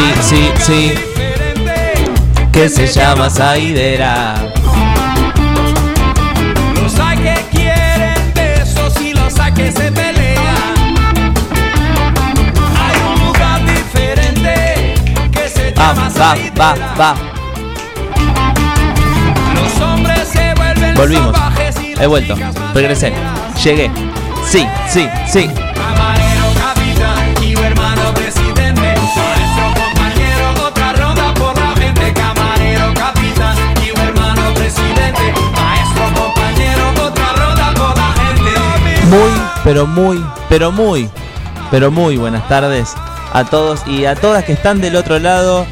Sí, sí, sí. Que se llama Saidera. Los hay que quieren besos y los hay que se pelean. Hay un lugar diferente que se Va, llama va, Saidera. va, va. Los hombres se vuelven Volvimos. He vuelto. Regresé. Llegué. Sí, sí, sí. Muy, pero muy, pero muy, pero muy buenas tardes a todos y a todas que están del otro lado.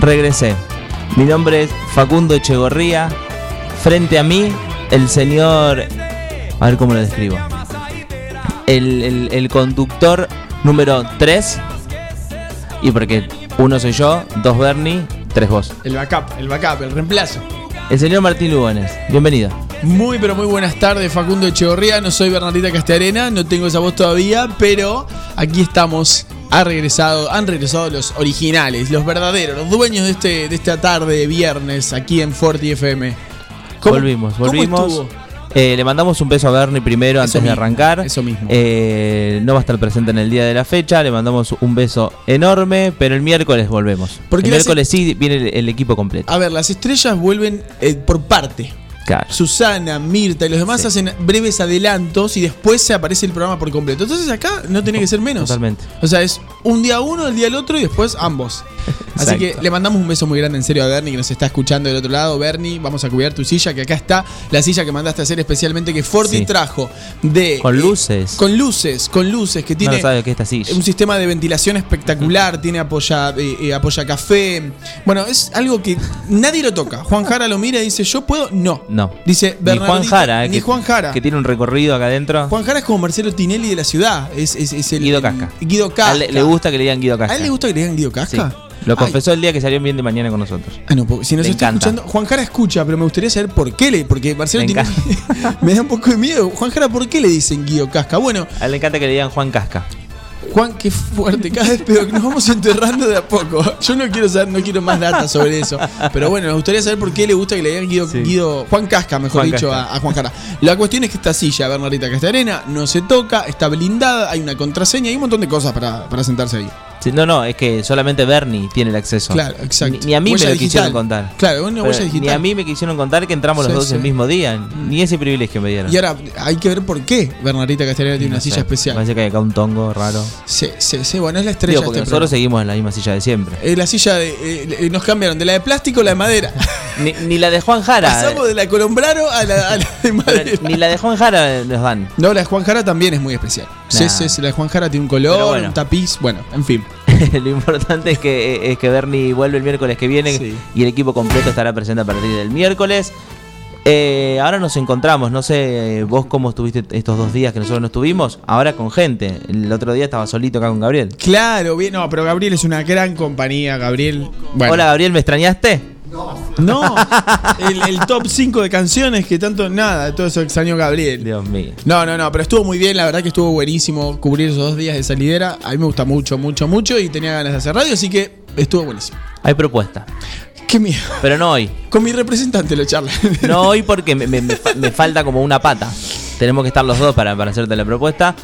Regresé. Mi nombre es Facundo Echegorría. Frente a mí, el señor. A ver cómo lo describo. El, el- el conductor número 3. Y porque uno soy yo, dos Bernie, tres vos. El backup, el backup, el reemplazo. El señor Martín Lugones. Bienvenido. Muy, pero muy buenas tardes, Facundo Echegorría. No soy Bernardita Castellarena, no tengo esa voz todavía, pero aquí estamos. Ha regresado, han regresado los originales, los verdaderos, los dueños de, este, de esta tarde de viernes aquí en Forti FM. ¿Cómo- volvimos, cómo volvimos. estuvo? Eh, le mandamos un beso a Bernie primero Eso antes de arrancar. eso mismo. Eh, no va a estar presente en el día de la fecha. Le mandamos un beso enorme, pero el miércoles volvemos. Porque el miércoles sí viene el, el equipo completo. A ver, las estrellas vuelven eh, por parte. Claro. Susana, Mirta y los demás Sí. hacen breves adelantos y después se aparece el programa por completo. Entonces acá no tiene que ser menos. Totalmente. O sea, es un día uno, el día el otro y después ambos. Así que le mandamos un beso muy grande en serio a Bernie que nos está escuchando del otro lado. Bernie, vamos a cuidar tu silla, que acá está la silla que mandaste a hacer especialmente que Forti Sí. trajo de. Con eh, luces. con luces, con luces, que no tiene que esta silla. un sistema de ventilación espectacular, tiene apoya, eh, eh, apoya café. Bueno, es algo que nadie lo toca. Juan Jara lo mira y dice, ¿yo puedo? No. No. Dice Ni Juan Jara, eh, Ni que, Juan Jara. que tiene un recorrido acá adentro. Juan Jara es como Marcelo Tinelli de la ciudad. Es, es- es el, Guido el- Casca. Guido A Casca. él le, le gusta que le digan Guido Casca. ¿A él le gusta que le digan Guido Sí. Casca? Lo Ay. confesó el día que salió bien de mañana con nosotros. Ah, no, porque si nos está escuchando, Juan Jara escucha, pero me gustaría saber por qué le. Porque Marcelo Tinelli me da un poco de miedo. Juan Jara, ¿por qué le dicen Guido Casca? Bueno, A él le encanta que le digan Juan Casca. Juan, qué fuerte, cada vez peor, que nos vamos enterrando de a poco. Yo no quiero saber, no quiero más datos sobre eso. Pero bueno, nos gustaría saber por qué le gusta que le digan Guido, Sí. Guido- Juan Casca, mejor Juan dicho, Casca. A, a Juan Jara. La cuestión es que esta silla, Bernardita Castarena, no se toca, está blindada, hay una contraseña, hay un montón de cosas para, para sentarse ahí. Sí, no, no, es que solamente Bernie tiene el acceso. Claro, exacto. Ni, ni a mí Huella me lo digital. quisieron contar. Claro, una huella digital. Ni a mí me quisieron contar que entramos Sí, los dos sí. el mismo día. Ni ese privilegio me dieron. Y ahora hay que ver por qué Bernardita Castarena tiene No una silla especial. Parece que hay acá un tongo raro. Sí, sí, sí, bueno, es la estrella Digo, porque este nosotros programa. seguimos en la misma silla de siempre. Eh, la silla de. eh, nos cambiaron de la de plástico a la de madera. Ni, ni la de Juan Jara. Pasamos de la Colombraro a la, a la de pero madera. ni la de Juan Jara nos dan. No, la de Juan Jara también es muy especial. Sí, Nah. sí, sí, la de Juan Jara tiene un color, bueno. un tapiz, bueno, en fin. Lo importante es que, es que Bernie vuelve el miércoles que viene Sí. y el equipo completo estará presente a partir del miércoles. Eh, ahora nos encontramos, no sé eh, vos cómo estuviste estos dos días que nosotros no estuvimos, ahora con gente. El otro día estaba solito acá con Gabriel. Claro, bien, no, pero Gabriel es una gran compañía, Gabriel. Bueno, Hola Gabriel, ¿me extrañaste? No, el, el top 5 de canciones que tanto, nada, de todo eso extrañó Gabriel. Dios mío. No, no, no, pero estuvo muy bien, la verdad que estuvo buenísimo cubrir esos dos días de salidera. A mí me gusta mucho, mucho, mucho y tenía ganas de hacer radio, así que estuvo buenísimo. Hay propuesta. Qué miedo. Pero no hoy. Con mi representante lo charla. No hoy porque me, me- me fa- me falta como una pata. Tenemos que estar los dos para, para hacerte la propuesta.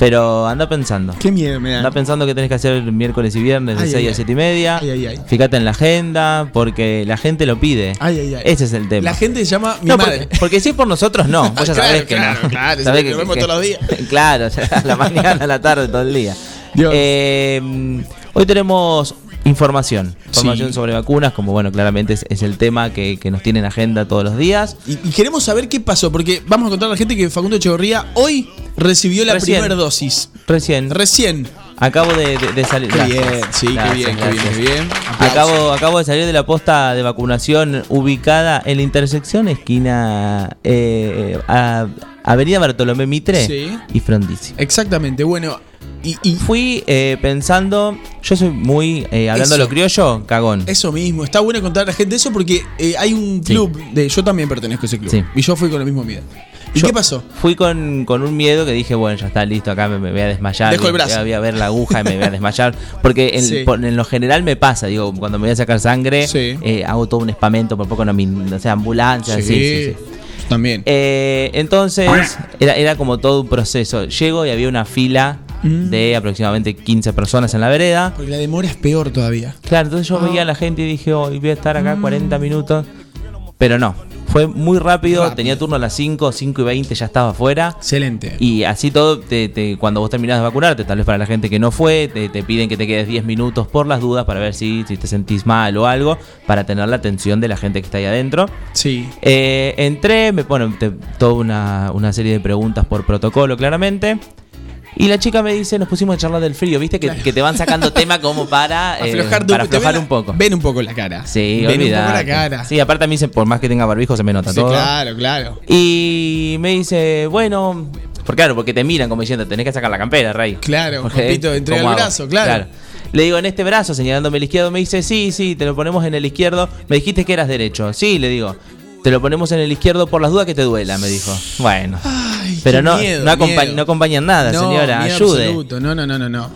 Pero anda pensando. Qué miedo me da. Anda pensando que tenés que hacer miércoles y viernes de Ay, 6 ay, a ay. 7 y media. Ay, ay, ay. Fíjate en la agenda porque la gente lo pide. Ay, ay, ay. Ese es el tema. La gente se llama mi no, madre. porque, porque si es por nosotros, no. Vos ya Claro, sabés que claro, no. claro, Sabés vemos todos los días. Claro, a la mañana, a la tarde, todo el día. Dios. Eh, hoy tenemos información. Información Sí. sobre vacunas, como bueno, claramente es, es el tema que, que nos tiene en agenda todos los días. Y, y queremos saber qué pasó, porque vamos a contar a la gente que Facundo Echeverría hoy recibió la Recién. primera dosis. Recién Recién. acabo de, de- de salir. Qué bien, sí, qué Gracias, bien, qué bien, gracias. qué bien. Aplausos. Acabo, acabo de salir de la posta de vacunación ubicada en la intersección esquina eh, a- Avenida Bartolomé Mitre Sí. y Frondizi. Exactamente, bueno. Y, y Fui eh, pensando, yo soy muy, eh, hablando Eso. lo criollo, cagón. eso mismo, está bueno contar a la gente eso porque eh, hay un Sí. club de. Yo también pertenezco a ese club. Sí. Y yo fui con el mismo miedo. ¿Y Yo qué pasó? Fui con, con un miedo que dije, bueno, ya está listo, acá me, me voy a desmayar. Dejo el brazo. Voy a ver la aguja y me voy a desmayar. Porque en, Sí. por- en lo general me pasa, digo, cuando me voy a sacar sangre, Sí. eh, hago todo un espamento, por poco no me. O sea, ambulancia, sí, sí, sí. También. Eh, entonces, era, era como todo un proceso. Llego y había una fila Mm. de aproximadamente 15 personas en la vereda. porque la demora es peor todavía. Claro, entonces yo veía a la gente y dije, hoy voy a estar acá 40 minutos. Pero no, fue muy rápido, Rápido. tenía turno a las 5, 5 y 20 ya estaba afuera. Excelente. Y así todo, te- te- cuando vos terminás de vacunarte, tal vez para la gente que no fue, te, te piden que te quedes 10 minutos por las dudas para ver si, si te sentís mal o algo, para tener la atención de la gente que está ahí adentro. sí. Eh, entré, me ponen te- toda una, una serie de preguntas por protocolo, claramente. Y la chica me dice, nos pusimos a charlar del frío, viste, que, que te van sacando tema como para, eh, Aflojar para aflojar un poco. Ven un poco la cara. Sí, ven un poco la cara. Sí, aparte a mí, por más que tenga barbijo, se me nota Sí, todo. claro, claro. Y me dice, bueno, por claro, porque te miran como diciendo, tenés que sacar la campera, Rey. Claro, Porque, papito, entrega ¿cómo el brazo, claro. Le digo, en este brazo, señalándome el izquierdo, me dice, sí, sí, te lo ponemos en el izquierdo. Me dijiste que eras derecho. Sí, le digo, te lo ponemos en el izquierdo por las dudas que te duela, me dijo. Bueno. Pero no, miedo, no, acompa- miedo. no acompañan nada, No, señora, ayude. absoluto. No, no, no, no, no.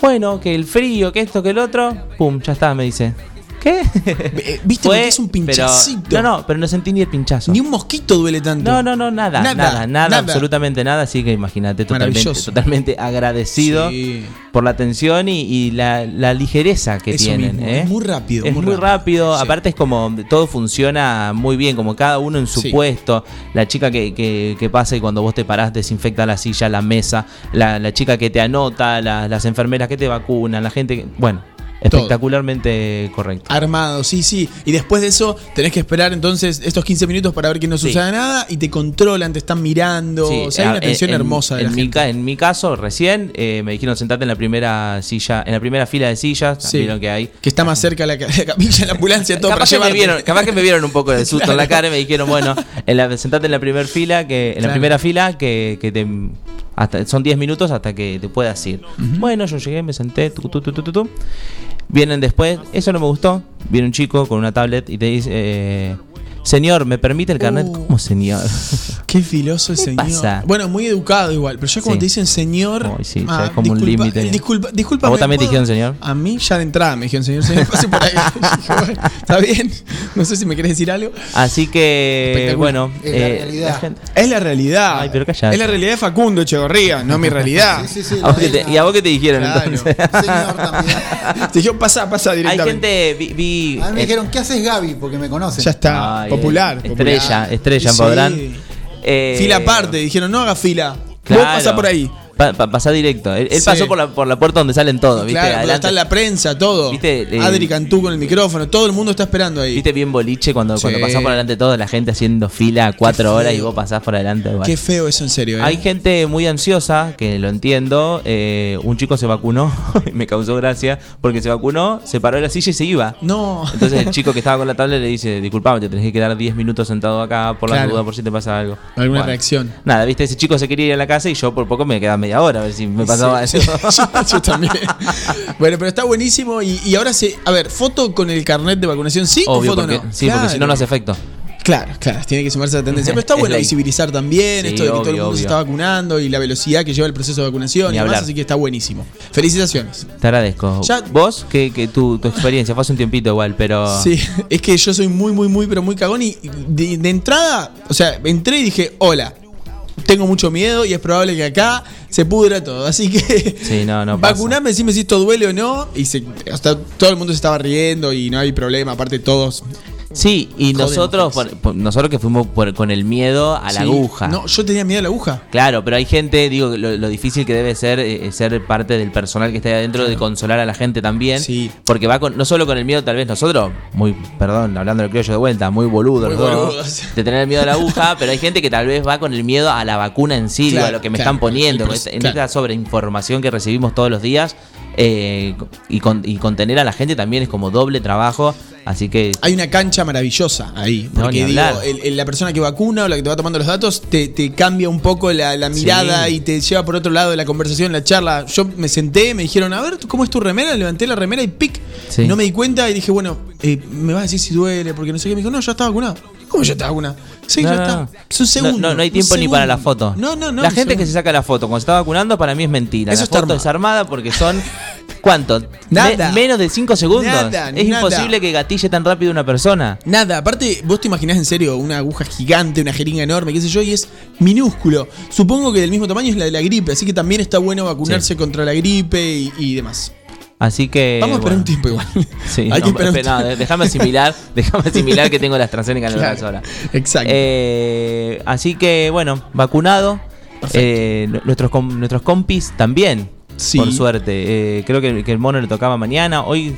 Bueno, que el frío, que esto, que el otro, pum, ya está, me dice. ¿Qué? Eh, Viste Fue, porque es un pero- pinchacito. no, no, pero no sentí ni el pinchazo. Ni un mosquito duele tanto. No, no, no, nada, Nada, nada, nada, nada. absolutamente nada. Así que imagínate, totalmente, totalmente agradecido Sí. por la atención y, y la, la ligereza que Eso tienen. mismo, ¿eh? es muy rápido, Es muy muy, rápido. rápido. Sí. Aparte, es como todo funciona muy bien, como cada uno en su Sí. puesto. La chica que, que, que pasa y cuando vos te parás, desinfecta la silla, la mesa. La, la chica que te anota, la- las enfermeras que te vacunan, la gente que. Bueno, espectacularmente correcto. Armado, sí, sí. Y después de eso tenés que esperar entonces estos 15 minutos para ver que no Sí. suceda nada y te controlan, te están mirando. Sí, o sea, hay una atención en- hermosa de en la mi, gente. en mi caso, recién eh, me dijeron sentate en la primera silla, en la primera fila de sillas. Sí. Vieron que hay. Que está más cerca la, la capilla, la ambulancia, todo para capaz, que me vieron, capaz que me vieron un poco de susto en la cara y me dijeron, bueno, en la, sentate en la primera fila, que en la primera fila que, que te hasta son 10 minutos hasta que te puedas ir. Bueno, yo llegué, me senté, tu, tu, tu, tu, tu, tu. Vienen después, eso no me gustó. Viene un chico con una tablet y te dice, eh, señor, ¿me permite el carnet? Uh. ¿Cómo señor? Qué filoso el ¿Qué señor. pasa? Bueno, muy educado igual, pero ya como Sí. te dicen señor. ah, Ay, sí, ya es como un límite. Disculpa, disculpa. ¿A vos también te dijeron señor? A mí ya de entrada me dijeron señor, señor, pase por ahí. Bueno, Está bien. No sé si me querés decir algo. Así que, bueno, Es la eh, realidad. la gente- Es la realidad. Ay, pero callate. Es la realidad de Facundo Echegorría, no mi realidad. Sí, sí, sí. ¿a vos la qué te- isla. ¿Y a vos qué te dijeron Claro. entonces? Señor también. Te dijeron, pasa, pasa Hay directamente. gente, vi, vi- A mí me eh, dijeron, ¿qué haces Gaby? Porque me conocen. Ya está. Ay, popular. popular. Estrella, estrella, podrán. Eh, Fila aparte, dijeron, no haga fila. claro. Vos pasá por ahí. Pa- pa- pasá directo. Él, él Sí. pasó por la, por la puerta donde salen todos, ¿viste? Claro, Adelante. está la prensa, todo. Viste, eh, Adri Cantú con el micrófono, todo el mundo está esperando ahí. ¿Viste bien boliche cuando, cuando Sí. pasás por delante de todo, la gente haciendo fila cuatro horas y vos pasás por adelante? Qué feo eso en serio, ¿eh? Hay gente muy ansiosa, que lo entiendo. eh, un chico se vacunó, y me causó gracia, porque se vacunó, se paró de la silla y se iba. No. Entonces el chico que estaba con la tablet le dice, disculpame, te tenés que quedar 10 minutos sentado acá por la duda, por si te pasa algo. Alguna Bueno. reacción. Nada, viste, ese chico se quería ir a la casa y yo por poco me quedaba media hora a ver si me pasaba Sí, eso. sí, yo, también. Bueno, pero está buenísimo y, y ahora se. A ver, foto con el carnet de vacunación, ¿sí Obvio, o foto porque, no? sí, porque si no, no hace efecto. Claro, claro, tiene que sumarse a la tendencia. Pero está Es bueno ley. visibilizar también Sí, esto de que todo el obvio, mundo se está vacunando y la velocidad que lleva el proceso de vacunación Ni y demás, así que está buenísimo. Felicitaciones. Te agradezco. Ya- Vos, que, que tu, tu experiencia fue hace un tiempito igual, pero. Sí, es que yo soy muy, muy, muy, pero muy cagón y de, de entrada, o sea, entré y dije, hola, tengo mucho miedo y es probable que acá se pudra todo, así que Sí, no, no vacuname, decime si esto duele o no. Y se, hasta todo el mundo se estaba riendo y no hay problema, aparte todos. Sí, y nosotros, por- nosotros que fuimos por- con el miedo a la Sí. aguja. No, yo tenía miedo a la aguja. Claro, pero hay gente, digo, lo, lo difícil que debe ser eh, ser parte del personal que está ahí adentro de consolar a la gente también. Sí. Porque va con, no solo con el miedo, tal vez nosotros, muy, perdón, hablando del criollo de vuelta, muy boludos Muy boludos. de tener miedo a la aguja, pero hay gente que tal vez va con el miedo a la vacuna en sí, Claro, a lo que me claro, están poniendo, en esta sobreinformación que recibimos todos los días. Eh, y, con- y contener a la gente también es como doble trabajo. Así que Hay una cancha maravillosa ahí. Porque digo, el- el- la persona que vacuna o la que te va tomando los datos te, te cambia un poco la, la mirada Sí. y te lleva por otro lado de la conversación, la charla. Yo me senté, me dijeron, a ver, ¿cómo es tu remera? Levanté la remera y pic. Sí. No me di cuenta y dije, bueno, eh, me vas a decir si duele, porque no sé qué. Me dijo, no, ya está vacunado. ¿Cómo ya está vacunado? Sí, No, ya está. Es un segundo. No, no, no hay tiempo ni para la foto. No, no, no. La gente que se saca la foto cuando se está vacunando, para mí es mentira. Eso la está foto armado. es armada porque son. ¿Cuánto? Nada. Me- menos de 5 segundos. Nada, es nada. imposible que gatille tan rápido una persona. Nada, aparte, vos te imaginás en serio una aguja gigante, una jeringa enorme, qué sé yo, y es minúsculo. Supongo que del mismo tamaño es la de la gripe, así que también está bueno vacunarse Sí. contra la gripe y, y demás. Así que. Vamos a esperar bueno. un tiempo igual. Sí, Hay no, que esperar no, déjame asimilar, déjame asimilar que tengo la AstraZeneca en el brazo ahora. exacto. Eh, así que, bueno, vacunado. Eh, nuestros, com- nuestros compis también, Sí. por suerte. Eh, creo que, que el mono le tocaba mañana. Hoy,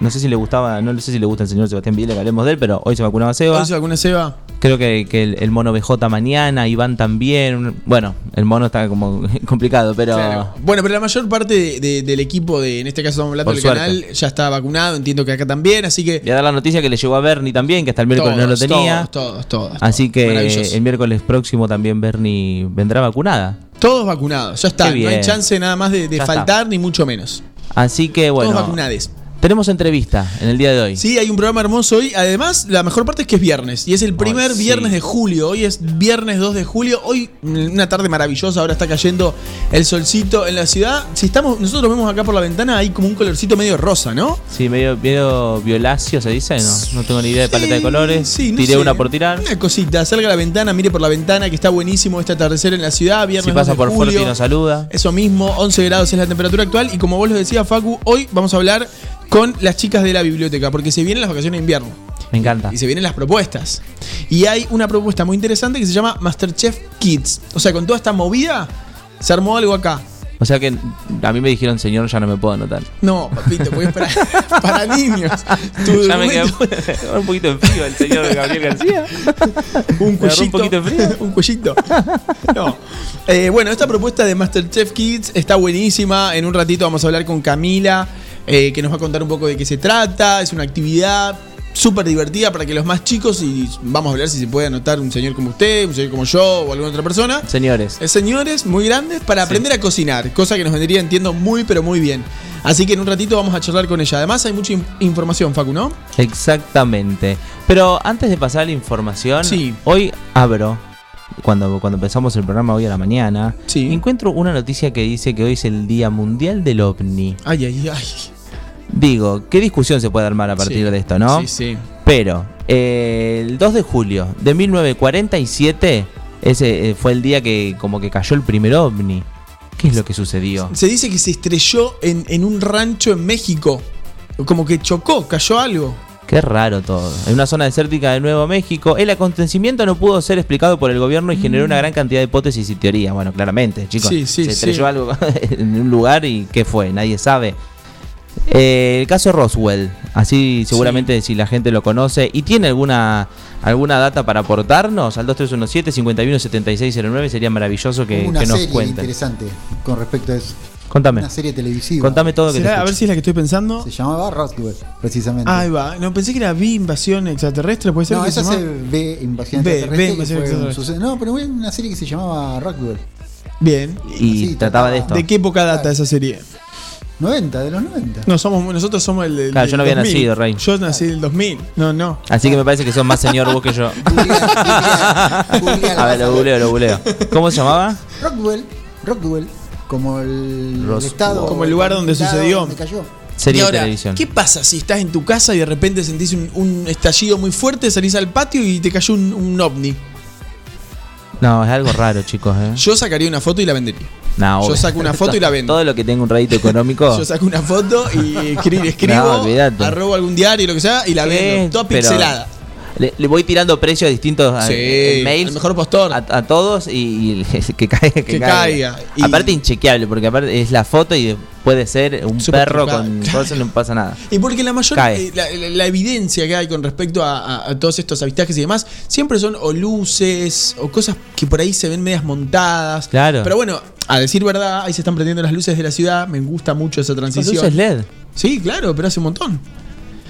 no sé si le gustaba, no sé si le gusta el señor Sebastián Videla que hablemos de él, pero hoy se vacunaba Seba. ¿Hoy se vacuna Seba? Creo que, que el, el mono BJ mañana, Iván también. Bueno, el mono está como complicado, pero. Claro. Bueno, pero la mayor parte de- de- del equipo, de, en este caso estamos hablando del canal, ya está vacunado, entiendo que acá también, así que... Voy a dar la noticia que le llegó a Bernie también, que hasta el miércoles no lo tenía. Todos, todos, todos. Así que el miércoles próximo también Bernie vendrá vacunada. Todos vacunados, ya está. No hay chance nada más de, de Ya está. faltar, ni mucho menos. Así que bueno. Todos vacunades. Tenemos entrevista en el día de hoy. Sí, hay un programa hermoso hoy. Además, la mejor parte es que es viernes. Y es el primer sí. viernes de julio. Hoy es viernes 2 de julio. Hoy, una tarde maravillosa. Ahora está cayendo el solcito en la ciudad. Si estamos, nosotros vemos acá por la ventana, hay como un colorcito medio rosa, ¿no? Sí, medio, medio violáceo se dice, no, no tengo ni idea de paleta de colores. sí, no Tiré sé. una por tirar. Una cosita, salga a la ventana, mire por la ventana que está buenísimo este atardecer en la ciudad. Viernes Si 2 pasa de por julio. Forti nos saluda. Eso mismo, 11 grados es la temperatura actual. Y como vos lo decías, Facu, hoy vamos a hablar con las chicas de la biblioteca, porque se vienen las vacaciones de invierno. Me encanta. Y se vienen las propuestas. Y hay una propuesta muy interesante que se llama Masterchef Kids. O sea, con toda esta movida, se armó algo acá. O sea que a mí me dijeron, señor, ya no me puedo anotar. No, papito, porque es para, para niños. Tu Ya me quedé un poquito en frío el señor Gabriel García. un agarró un cuellito. poquito de frío. un cuellito. No. Eh, bueno, esta propuesta de Masterchef Kids está buenísima. En un ratito vamos a hablar con Camila, eh, que nos va a contar un poco de qué se trata. Es una actividad súper divertida para que los más chicos, y vamos a ver si se puede anotar un señor como usted, un señor como yo o alguna otra persona. Señores, Eh, Señores muy grandes para aprender a cocinar, cosa que nos vendría, entiendo, muy pero muy bien. Así que en un ratito vamos a charlar con ella. Además hay mucha in- información, Facu, ¿no? exactamente. Pero antes de pasar a la información, Sí. hoy abro, cuando, cuando empezamos el programa hoy a la mañana, Sí. encuentro una noticia que dice que hoy es el Día Mundial del OVNI. Ay, ay, ay. Digo, ¿qué discusión se puede armar a partir Sí. de esto, no? Sí, sí. Pero eh, el 2 de julio de 1947 ese eh, fue el día que como que cayó el primer ovni. ¿Qué es lo que sucedió? Se dice que se estrelló en, en un rancho en México. Como que chocó, cayó algo. Qué raro todo. En una zona desértica de Nuevo México, el acontecimiento no pudo ser explicado por el gobierno y generó una gran cantidad de hipótesis y teorías. Bueno, claramente, chicos. Mm. Sí, sí, se estrelló sí. algo en un lugar y ¿qué fue? Nadie sabe. Eh, el caso Roswell, así seguramente si la gente lo conoce y tiene alguna alguna data para aportarnos al 2317-517609 sería maravilloso que, una que nos serie cuenten. interesante con respecto a eso. Contame, Una serie televisiva. contame todo lo que te ¿Será? A ver si es la que estoy pensando. Se llamaba Roswell, precisamente. Ahí va. No, pensé que era Vi Invasión Extraterrestre, puede ser no, esa se ve Invasión Extraterrestre. que Invasión Extraterrestre. No, pero fue una serie que se llamaba Roswell. Bien. Y Sí, trataba de esto. ¿De qué época data Claro. esa serie? 90, de los 90. No, somos, nosotros somos el. Claro, yo no del había 2000. nacido, Rey. Yo nací en el 2000. No, no. Así que me parece que son más señor vos que yo. A ver, lo googleo, lo googleo. ¿Cómo se llamaba? Rockwell, Rockwell, como el, Roswell. estado. Como el lugar donde sucedió. donde cayó. Serie Y de ahora, televisión. ¿Qué pasa si estás en tu casa y de repente sentís un, un estallido muy fuerte, salís al patio y te cayó un, un ovni? No, es algo raro, chicos. ¿eh? Yo sacaría una foto y la vendería. No, yo saco una foto y la vendo. Todo lo que tenga un rédito económico. Yo saco una foto y escri- escribo, No, arrobo algún diario, lo que sea, y la vendo. Toda pixelada. Le, le voy tirando precios distintos a, mails al mejor postor. a, a todos y, y que caiga. Que, Que caiga. caiga. Y- Aparte, inchequeable, porque aparte es la foto y puede ser un perro con cosas, no pasa nada. Y porque la mayor Cae. eh, la, la- la evidencia que hay con respecto a, todos estos avistajes y demás, siempre son o luces o cosas que por ahí se ven medias montadas. Claro. Pero bueno, a decir verdad, ahí se están prendiendo las luces de la ciudad. Me gusta mucho esa transición. luces LED. Sí, claro, pero hace un montón.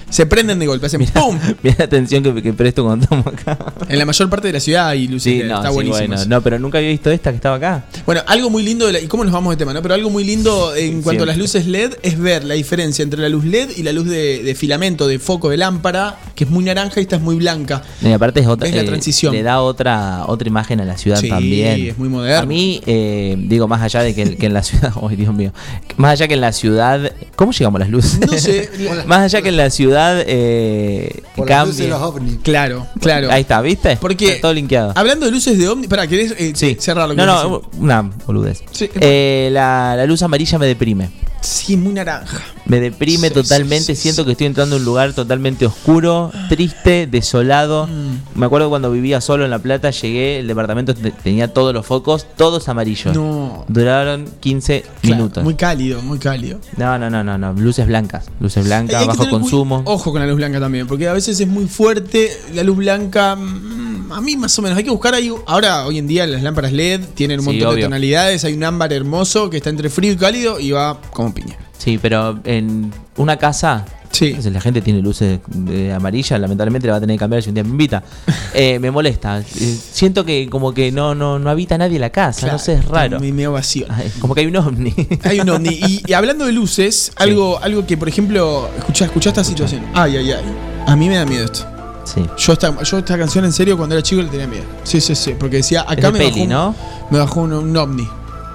Se prenden de golpe, hacen ¡pum! Mira la atención que, que presto cuando estamos acá. En la mayor parte de la ciudad hay luces Sí, no, está sí, buenísimo. bueno. No, pero nunca había visto esta que estaba acá. Bueno, algo muy lindo, de la- y cómo nos vamos de tema, ¿no? Pero algo muy lindo en cuanto a las luces LED es ver la diferencia entre la luz LED y la luz de, de filamento, de foco, de lámpara, que es muy naranja y esta es muy blanca. Y aparte es otra. Es la eh, transición. Le da otra otra imagen a la ciudad Sí, también. es muy moderno. A mí, eh, digo, más allá de que, que en la ciudad. ¡Ay, Dios mío! Más allá que en la ciudad. ¿Cómo llegamos a las luces? No sé, más allá que en la ciudad. Eh, Por las luces de los ovnis. claro, claro. Ahí está, ¿viste? Porque Está todo linkeado. Hablando de luces de ovni, para ¿querés eh, Sí. cerrar lo que No, no, decir? una boludez. Sí. Eh, la, la luz amarilla me deprime. Sí, muy naranja. Me deprime Sí, totalmente. sí, sí, Siento que estoy entrando en un lugar totalmente oscuro, triste, desolado. Mm. Me acuerdo cuando vivía solo en La Plata, llegué, el departamento te- tenía todos los focos, todos amarillos. No. Duraron 15 Claro, minutos. Muy cálido, muy cálido. No, no, no, no, no. Luces blancas. Luces blancas, bajo muy- consumo. Ojo con la luz blanca también, porque a veces es muy fuerte. La luz blanca, mm, a mí más o menos. Hay que buscar ahí. Ahora, hoy en día, las lámparas LED tienen un montón de tonalidades. Hay un ámbar hermoso que está entre frío y cálido y va como piña. Sí, pero en una casa. Sí. entonces la gente tiene luces de amarilla, lamentablemente la va a tener que cambiar si un día me invita. Eh, me molesta. Eh, siento que como que no, no, no habita nadie en la casa, no sé, es raro. Me, me ovación. Ay, Como que hay un ovni. Hay un ovni. Y, y hablando de luces, algo, algo que, por ejemplo, escuchá, escuchá esta situación. Ay, ay, ay. A mí me da miedo esto. Sí. Yo esta, yo esta canción en serio cuando era chico le tenía miedo. Sí, sí, sí. Porque decía, acá me peli, bajó, me bajó un, un ovni.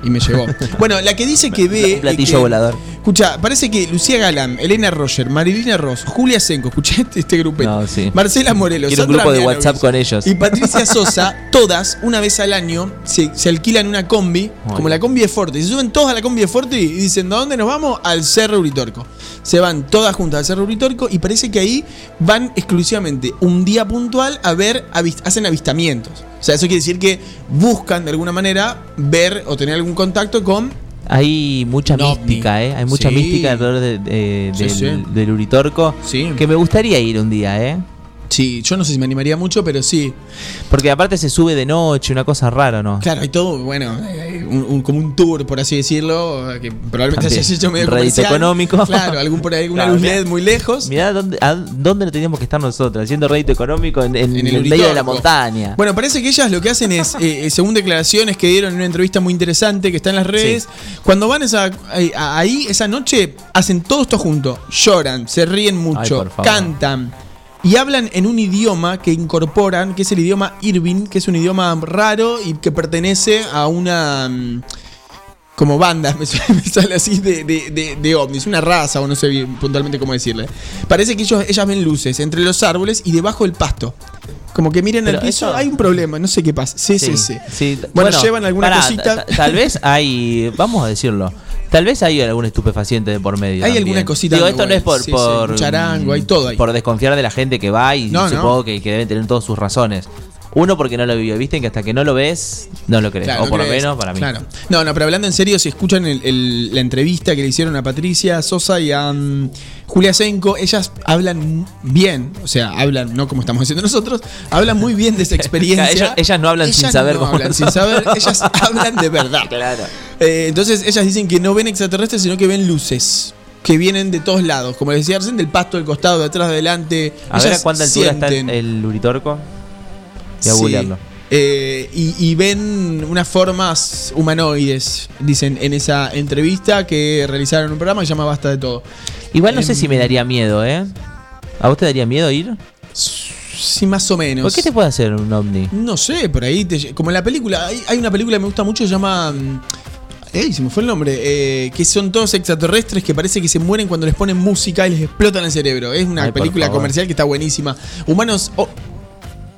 Y me llevó. bueno, la que dice que ve. Un platillo que- volador. Escucha, parece que Lucía Galán, Elena Roger, Marilina Ross, Julia Senco, escuché este, este. No, sí. Marcela Morelos, Quiero un grupo de Mianovich WhatsApp con ellos. Y Patricia Sosa, todas, una vez al año, se, se alquilan una combi, Ay. como la combi de Forte. Se suben todas a la combi de Forte y dicen, ¿de dónde nos vamos? Al Cerro Uritorco. Se van todas juntas al Cerro Uritorco y parece que ahí van exclusivamente un día puntual a ver, hacen avistamientos. O sea, eso quiere decir que buscan de alguna manera ver o tener algún contacto con Hay mucha mística, ¿eh? Hay mucha Sí. mística alrededor de- de- Sí, del, sí. del Uritorco. Sí. Que me gustaría ir un día, ¿eh? Sí, yo no sé si me animaría mucho, pero sí. Porque aparte se sube de noche, una cosa rara, ¿no? Claro, hay todo, bueno, hay un, un- como un tour, por así decirlo, que probablemente También. haya hecho medio comercial. económico. Claro, algún por ahí, una Claro, luz mirá. LED muy lejos. Mirá dónde, a dónde teníamos que estar nosotros, haciendo rédito económico en, en En el el, medio de la montaña. Bueno, parece que ellas lo que hacen es, eh, eh, según declaraciones que dieron en una entrevista muy interesante que está en las redes, cuando van esa, ahí- a- ahí esa noche, hacen todo esto junto. Lloran, se ríen mucho, cantan. Y hablan en un idioma que incorporan, que es el idioma Irving, que es un idioma raro y que pertenece a una... mm, como banda, me, sale así de, de, de, de ovnis, una raza o no sé bien puntualmente cómo decirle. Parece que ellos, ellas ven luces entre los árboles y debajo del pasto. Como que miren al piso, eso- hay un problema, no sé qué pasa. Sí, sí, sí. sí. Bueno, llevan alguna pará, cosita. ta- Tal vez hay, vamos a decirlo, tal vez hay algún estupefaciente de por medio. Hay también. alguna cosita Digo, esto no es por. Sí, por sí, charango, hay todo ahí. Por desconfiar de la gente que va y No, no. supongo Que, que deben tener todas sus razones. Uno porque no lo vivió, viste que hasta que no lo ves, no lo crees. Claro, o por lo menos para mí. Claro. No, no, pero hablando en serio, si escuchan el- el- la entrevista que le hicieron a Patricia Sosa y a mm, Julia Senko, ellas hablan bien, o sea, hablan, no como estamos haciendo nosotros, hablan muy bien de esa experiencia. Ellas- ellas no hablan sin saber no cómo- hablan sin saber, ellas hablan de verdad. Claro. Eh, entonces ellas dicen que no ven extraterrestres, sino que ven luces. Que vienen de todos lados, como les decía recién, del pasto, del costado, de atrás, de adelante. A ver a Ellas cuánta altura está el, sienten. el Uritorco. Voy a Sí. eh, y, y ven unas formas humanoides, dicen en esa entrevista que realizaron un programa que se llama Basta de Todo. Igual no sé Em, si me daría miedo, ¿eh? ¿A vos te daría miedo ir? Sí, más o menos. ¿Por qué te puede hacer un ovni? No sé, por ahí, te como en la película, hay, hay una película que me gusta mucho, se llama... mm, ¡Ey, se me fue el nombre! eh, que son todos extraterrestres que parece que se mueren cuando les ponen música y les explotan el cerebro. Es una Ay, película comercial que está buenísima. Humanos...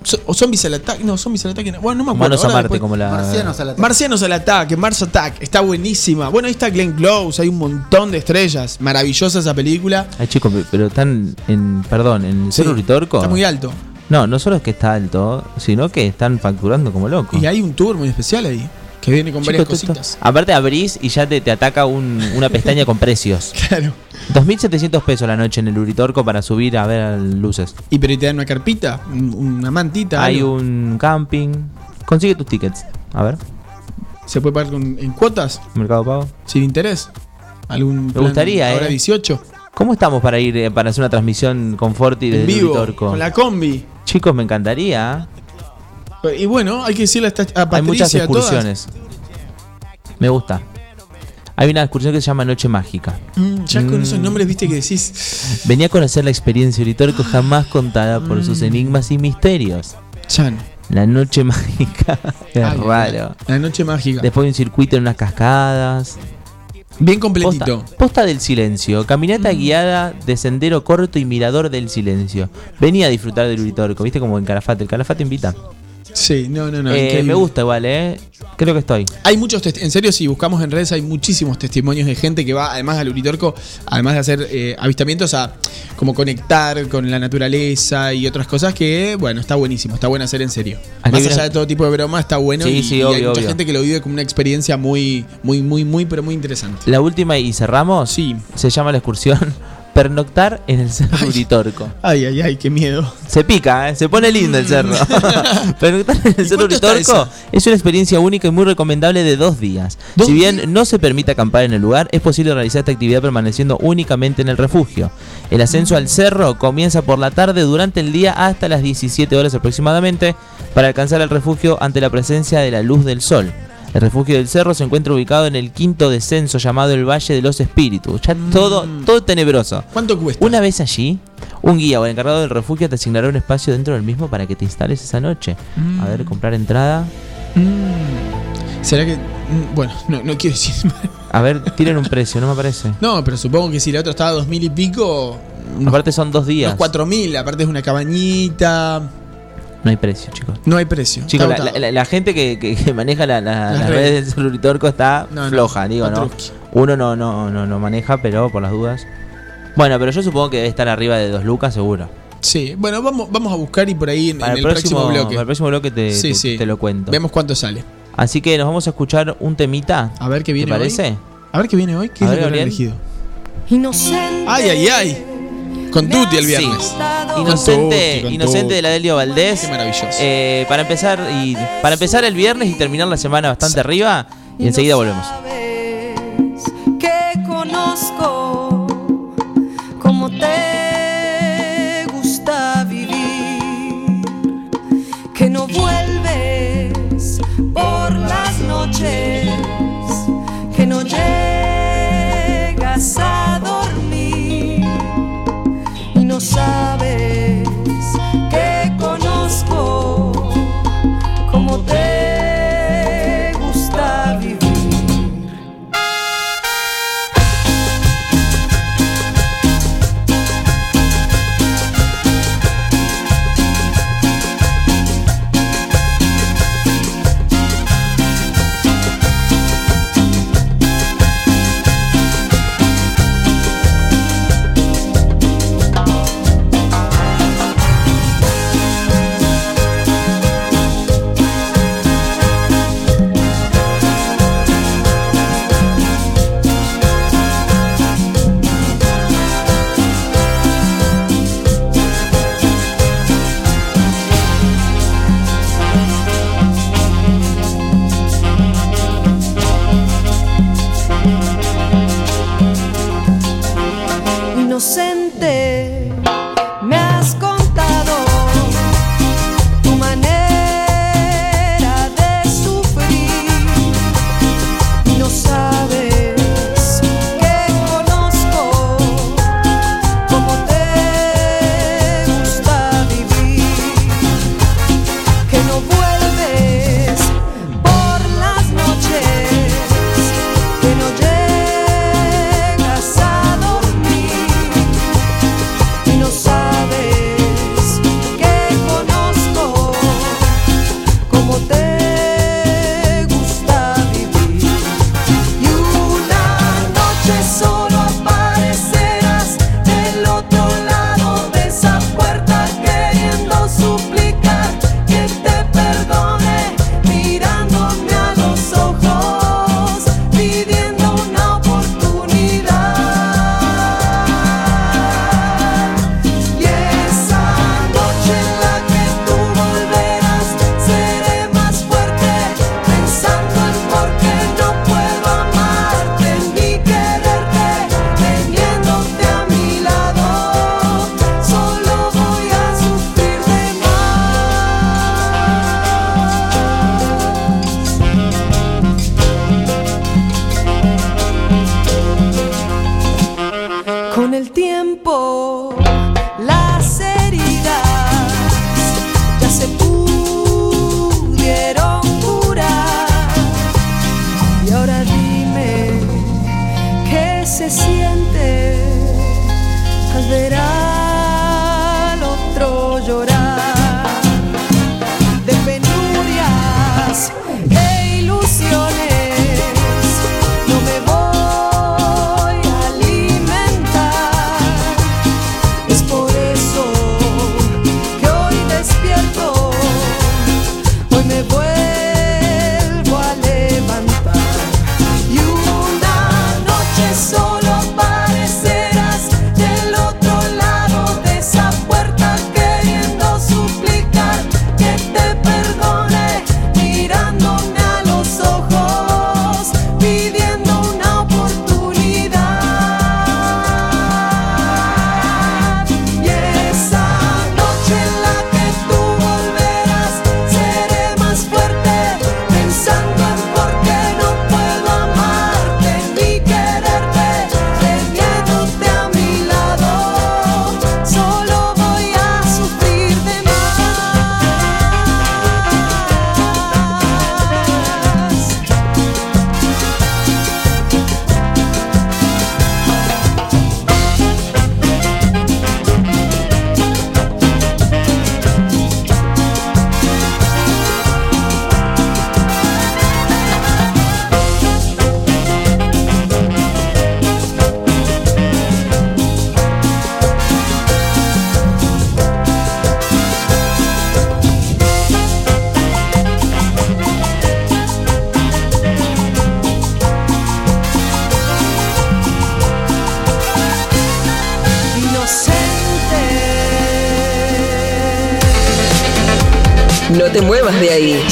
so- o zombies al ataque. No, zombies al ataque. no. Bueno, no me acuerdo. Humanos a Marte, después- como la. Marcianos a la Marcianos al ataque, Mars Attack, está buenísima. Bueno, ahí está Glenn Close, hay un montón de estrellas. Maravillosa esa película. Ay, chicos, pe- pero están en. Perdón, en Sí, Cerro Uritorco. Está muy alto. No, no solo es que está alto, sino que están facturando como locos. Y hay un tour muy especial ahí. Que viene con varias Chicos, cositas. Aparte abrís y ya te, te ataca un- una pestaña con precios. Claro. 2.700 pesos la noche en el Uritorco para subir a ver luces. Y pero te dan una carpita, un- una mantita. Hay algo. un camping. Consigue tus tickets. A ver, ¿Se puede pagar con- en cuotas? Mercado Pago. Sin interés. ¿Algún plan gustaría, Ahora eh. 18. ¿Cómo estamos para ir eh, para hacer una transmisión con Forti desde vivo. Uritorco? Con la combi. Chicos, me encantaría. Y bueno, hay que decirle a, Patricia Hay muchas a todas. excursiones. Me gusta. Hay una excursión que se llama Noche Mágica. Mm, ya con Mm. esos nombres, viste que decís. Venía a conocer la experiencia Uritorco jamás contada por sus Mm. enigmas y misterios. Chan. La Noche Mágica. Es Ay, raro. La, noche mágica. Después hay un circuito en unas cascadas. Bien completito. Posta, posta del silencio. Caminata Mm. guiada de sendero corto y mirador del silencio. Venía a disfrutar del Uritorco. ¿Viste como en Calafate? El Calafate invita. Sí, no, no, no. Eh, me gusta igual, ¿eh? Creo que estoy. Hay muchos, en serio, si buscamos en redes, hay muchísimos testimonios de gente que va, además al Uritorco, además de hacer eh, avistamientos, a como conectar con la naturaleza y otras cosas que, bueno, está buenísimo, está bueno hacer en serio. Aquí Más viene- allá de todo tipo de broma, está bueno Sí, y, sí, y hay obvio, mucha obvio. gente que lo vive como una experiencia muy, muy, muy, muy, pero muy interesante. La última y cerramos. Sí. Se llama la excursión Pernoctar en el Cerro Ay. Uritorco. Ay, ay, ay, qué miedo. Se pica, ¿eh? se pone lindo el cerro. Pernoctar en el ¿Y Cerro Uritorco es una experiencia única y muy recomendable de dos días. ¿Dos si bien días? no se permite acampar en el lugar, es posible realizar esta actividad permaneciendo únicamente en el refugio. El ascenso al cerro comienza por la tarde durante el día hasta las 17 horas aproximadamente para alcanzar el refugio ante la presencia de la luz del sol. El refugio del cerro se encuentra ubicado en el quinto descenso llamado el Valle de los Espíritus. Ya todo, todo tenebroso. ¿Cuánto cuesta? Una vez allí, un guía o el encargado del refugio te asignará un espacio dentro del mismo para que te instales esa noche. A ver, comprar entrada. Mm. ¿Será que.? mm, Bueno, no, no quiero decir. A ver, tienen un precio, no me parece. No, pero supongo que si la otra estaba a dos mil y pico. Aparte son dos días. Unos 4000, aparte es una cabañita. No hay precio, chicos. No hay precio. Chicos, la, gente que, que- que maneja la- la- Las las redes. redes del Cerro está No, no, floja, digo, ¿no? Uno no, no, no, no maneja, pero por las dudas. Bueno, pero yo supongo que debe estar arriba de dos lucas, seguro. Sí, bueno, vamos, vamos a buscar y por ahí en, Para en el, el próximo, próximo bloque. para el próximo bloque te, Sí, te- sí. te lo cuento. Vemos cuánto sale. Así que nos vamos a escuchar un temita. A ver qué ¿Te viene parece? hoy. A ver qué viene hoy. ¿Qué A es ver, lo que Gabriel. elegido? Inocente. Ay, ay, ay. Con Tuti el viernes. Sí. Tutti, Inocente, con inocente Tutti. de la Delio Valdés. Qué maravilloso. Eh, para empezar y para empezar el viernes y terminar la semana bastante arriba y enseguida volvemos. Que conozco cómo te gusta vivir, que no vuelves por las noches,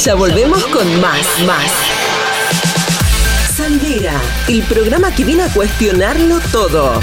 Ya volvemos con más, más. Sandera, el programa que viene a cuestionarlo todo.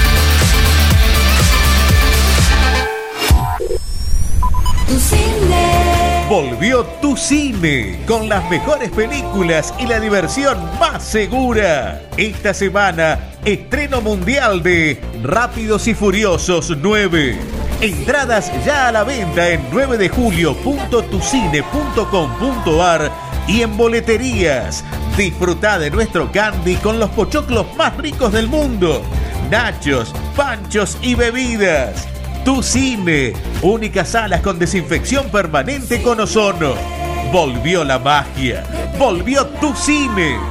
Tu cine. Volvió tu cine con las mejores películas y la diversión más segura. Esta semana, estreno mundial de Rápidos y Furiosos 9. Entradas ya a la venta en 9 de julio.tucine.com.ar y en boleterías. Disfruta de nuestro candy con los pochoclos más ricos del mundo. Nachos, panchos y bebidas. Tu Cine, únicas salas con desinfección permanente con ozono. Volvió la magia, volvió Tu Cine.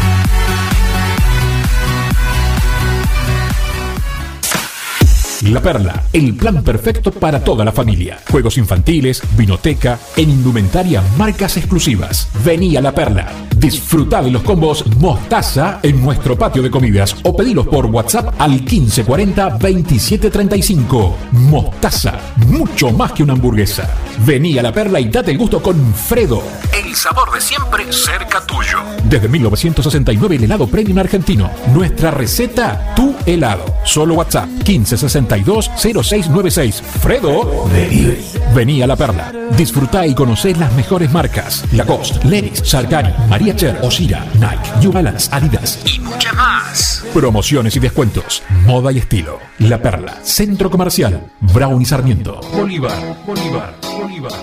La Perla, el plan perfecto para toda la familia. Juegos infantiles, vinoteca, en indumentaria, marcas exclusivas. Vení a La Perla. Disfruta de los combos Mostaza en nuestro patio de comidas o pedilos por WhatsApp al 1540 2735. Mostaza, mucho más que una hamburguesa. Vení a La Perla y date el gusto con Fredo. El sabor de siempre cerca tuyo. Desde 1969 el helado premium argentino. Nuestra receta, tu helado. Solo WhatsApp 1562-0696. Fredo. Delivery. Vení a La Perla. Disfrutá y conocé las mejores marcas. Lacoste, Lenis, Sargani, María Cher, Osira, Nike, New Balance, Adidas y muchas más. Promociones y descuentos. Moda y estilo. La Perla. Centro Comercial. Brown y Sarmiento. Bolívar. Bolívar. Bolívar.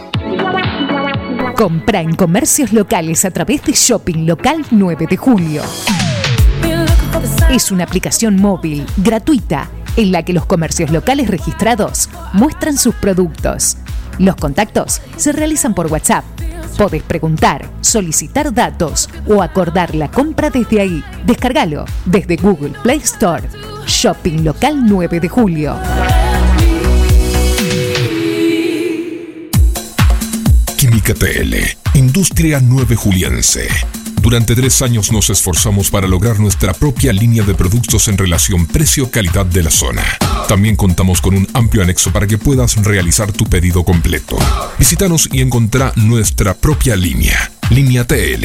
Compra en comercios locales a través de Shopping Local 9 de Julio. Es una aplicación móvil gratuita en la que los comercios locales registrados muestran sus productos. Los contactos se realizan por WhatsApp. Podés preguntar, solicitar datos o acordar la compra desde ahí. Descárgalo desde Google Play Store. Shopping Local 9 de Julio. Química TL, Industria 9 Juliense. Durante tres años nos esforzamos para lograr nuestra propia línea de productos en relación precio-calidad de la zona. También contamos con un amplio anexo para que puedas realizar tu pedido completo. Visítanos y encontrá nuestra propia línea, Línea TL.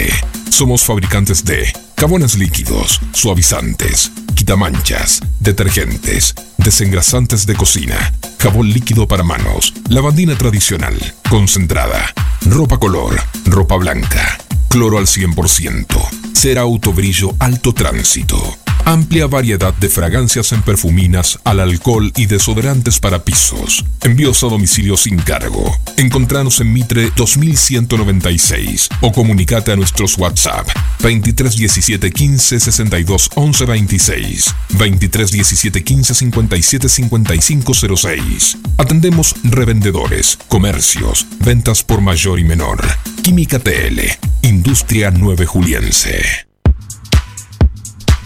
Somos fabricantes de jabones líquidos, suavizantes, quitamanchas, detergentes, desengrasantes de cocina, jabón líquido para manos, lavandina tradicional, concentrada, ropa color, ropa blanca, cloro al 100%, cera autobrillo alto tránsito. Amplia variedad de fragancias en perfuminas, al alcohol y desodorantes para pisos. Envíos a domicilio sin cargo. Encontranos en Mitre 2196 o comunicate a nuestros WhatsApp 23 17 15 62 11 26 23 17 15 57 55 06. Atendemos revendedores, comercios, ventas por mayor y menor. Química TL, Industria 9 Juliense.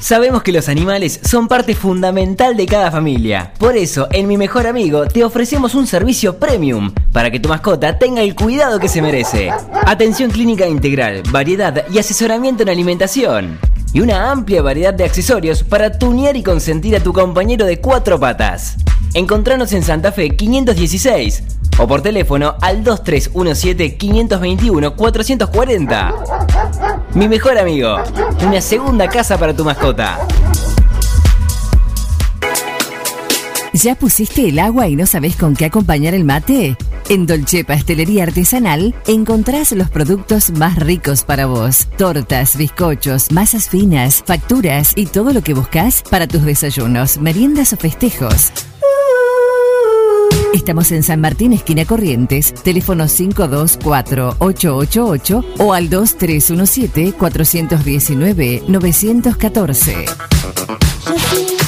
Sabemos que los animales son parte fundamental de cada familia. Por eso, en Mi Mejor Amigo te ofrecemos un servicio premium para que tu mascota tenga el cuidado que se merece. Atención clínica integral, variedad y asesoramiento en alimentación. Y una amplia variedad de accesorios para tunear y consentir a tu compañero de cuatro patas. Encontranos en Santa Fe 516 o por teléfono al 2317-521-440. Mi mejor amigo, una segunda casa para tu mascota. ¿Ya pusiste el agua y no sabes con qué acompañar el mate? En Dolce Pastelería Artesanal encontrás los productos más ricos para vos. Tortas, bizcochos, masas finas, facturas y todo lo que buscas para tus desayunos, meriendas o festejos. Estamos en San Martín, esquina Corrientes, teléfono 524-888 o al 2317-419-914.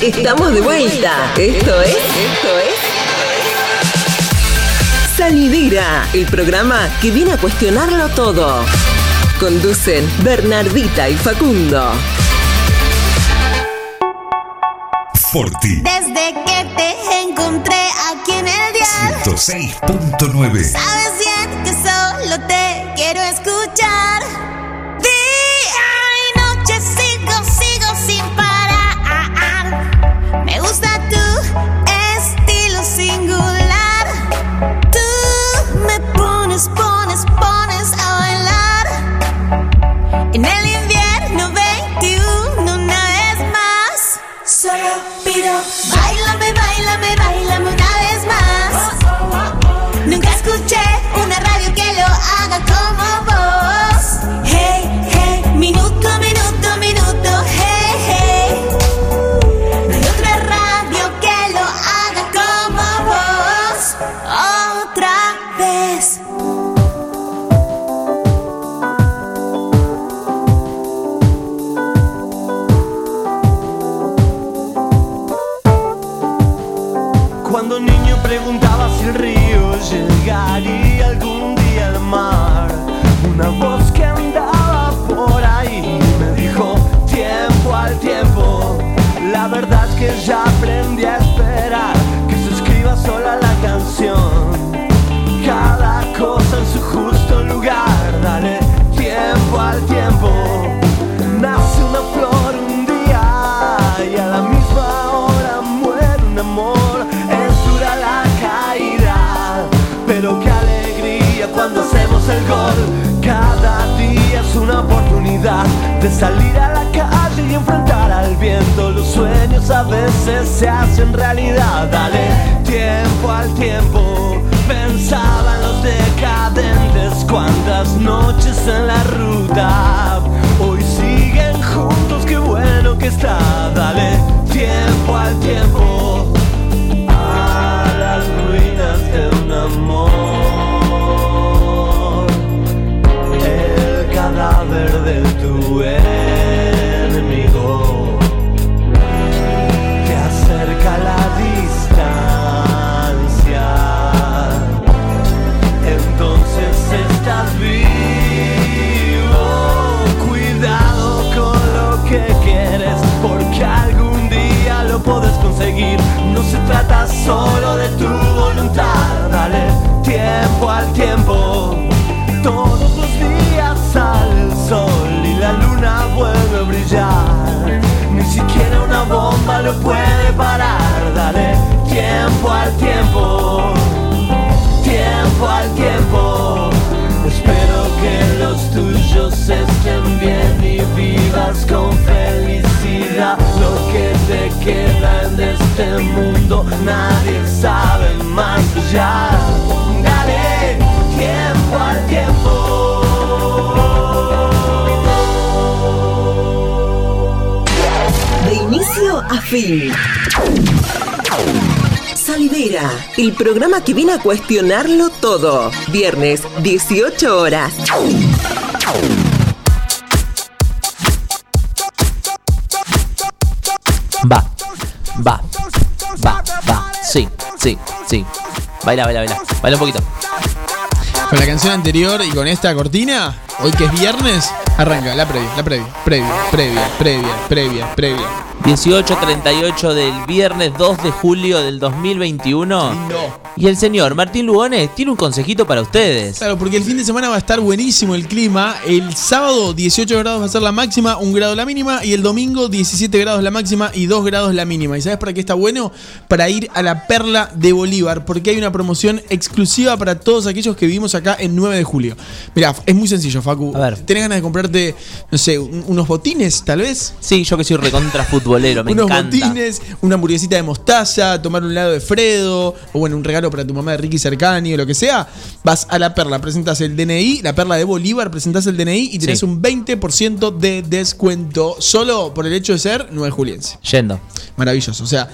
Estamos de vuelta. Esto es. Esto es. Salidera, el programa que viene a cuestionarlo todo. Conducen Bernardita y Facundo. Forti Desde que te encontré aquí en el dial, 106.9 sabes bien que solo te quiero escuchar. Cuestionarlo todo. Viernes, 18 horas. Va, va, va, va. Sí, sí, sí. Baila, baila, baila. Baila un poquito. Con la canción anterior y con esta cortina, hoy que es viernes, arranca la previa, la previa, previa, previa, previa, previa, previa. 18.38 del viernes 2 de julio del 2021. Y el señor Martín Lugones tiene un consejito para ustedes. Claro, porque el fin de semana va a estar buenísimo el clima. El sábado 18 grados va a ser la máxima, 1 grado la mínima. Y el domingo 17 grados la máxima y 2 grados la mínima. ¿Y sabes para qué está bueno? Para ir a la Perla de Bolívar, porque hay una promoción exclusiva para todos aquellos que vivimos acá en 9 de julio. Mirá, es muy sencillo, Facu. A ver. ¿Tenés ganas de comprarte, no sé, un- unos botines, tal vez? Sí, yo que soy recontra futbolero, me unos encanta. botines, una hamburguesita de mostaza, tomar un helado de Fredo, o bueno, un regalo para tu mamá de Ricky Cercani o lo que sea, vas a la perla, presentas el DNI, la perla de Bolívar, presentas el DNI y tenés Sí. un 20% de descuento solo por el hecho de ser 9 juliense. Yendo. Maravilloso, o sea.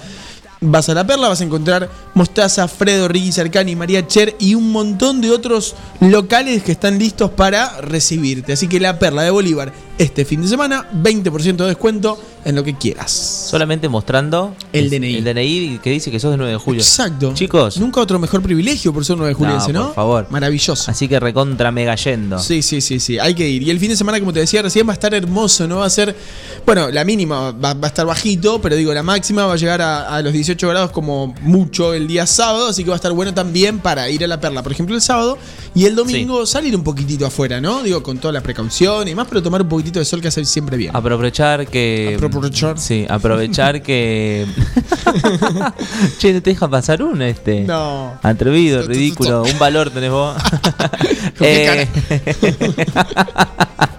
Vas a la perla, vas a encontrar Mostaza, Fredo, Ricky Cercani, María Cher y un montón de otros locales que están listos para recibirte. Así que la perla de Bolívar, este fin de semana, 20% de descuento en lo que quieras. Solamente mostrando El DNI. El DNI que dice que sos de 9 de julio. Exacto. Chicos. Nunca otro mejor privilegio por ser 9 de juliense, ¿no? por favor. Maravilloso. Así que recontra mega yendo. Sí, sí, sí, sí, hay que ir. Y el fin de semana, como te decía recién, va a estar hermoso, ¿no? Va a ser, bueno, la mínima va, va a estar bajito, pero digo, la máxima va a llegar a, a los 18 grados como mucho el día sábado, así que va a estar bueno también para ir a la perla, por ejemplo, el sábado y el domingo salir un poquitito afuera, ¿no? Digo, con toda la precaución y más, pero tomar un poquitito de sol que hace siempre bien. Aprovechar que. Aprovechar. Sí, aprovechar que. che, no te deja pasar una este. No. Atrevido, ridículo. Un valor tenés vos.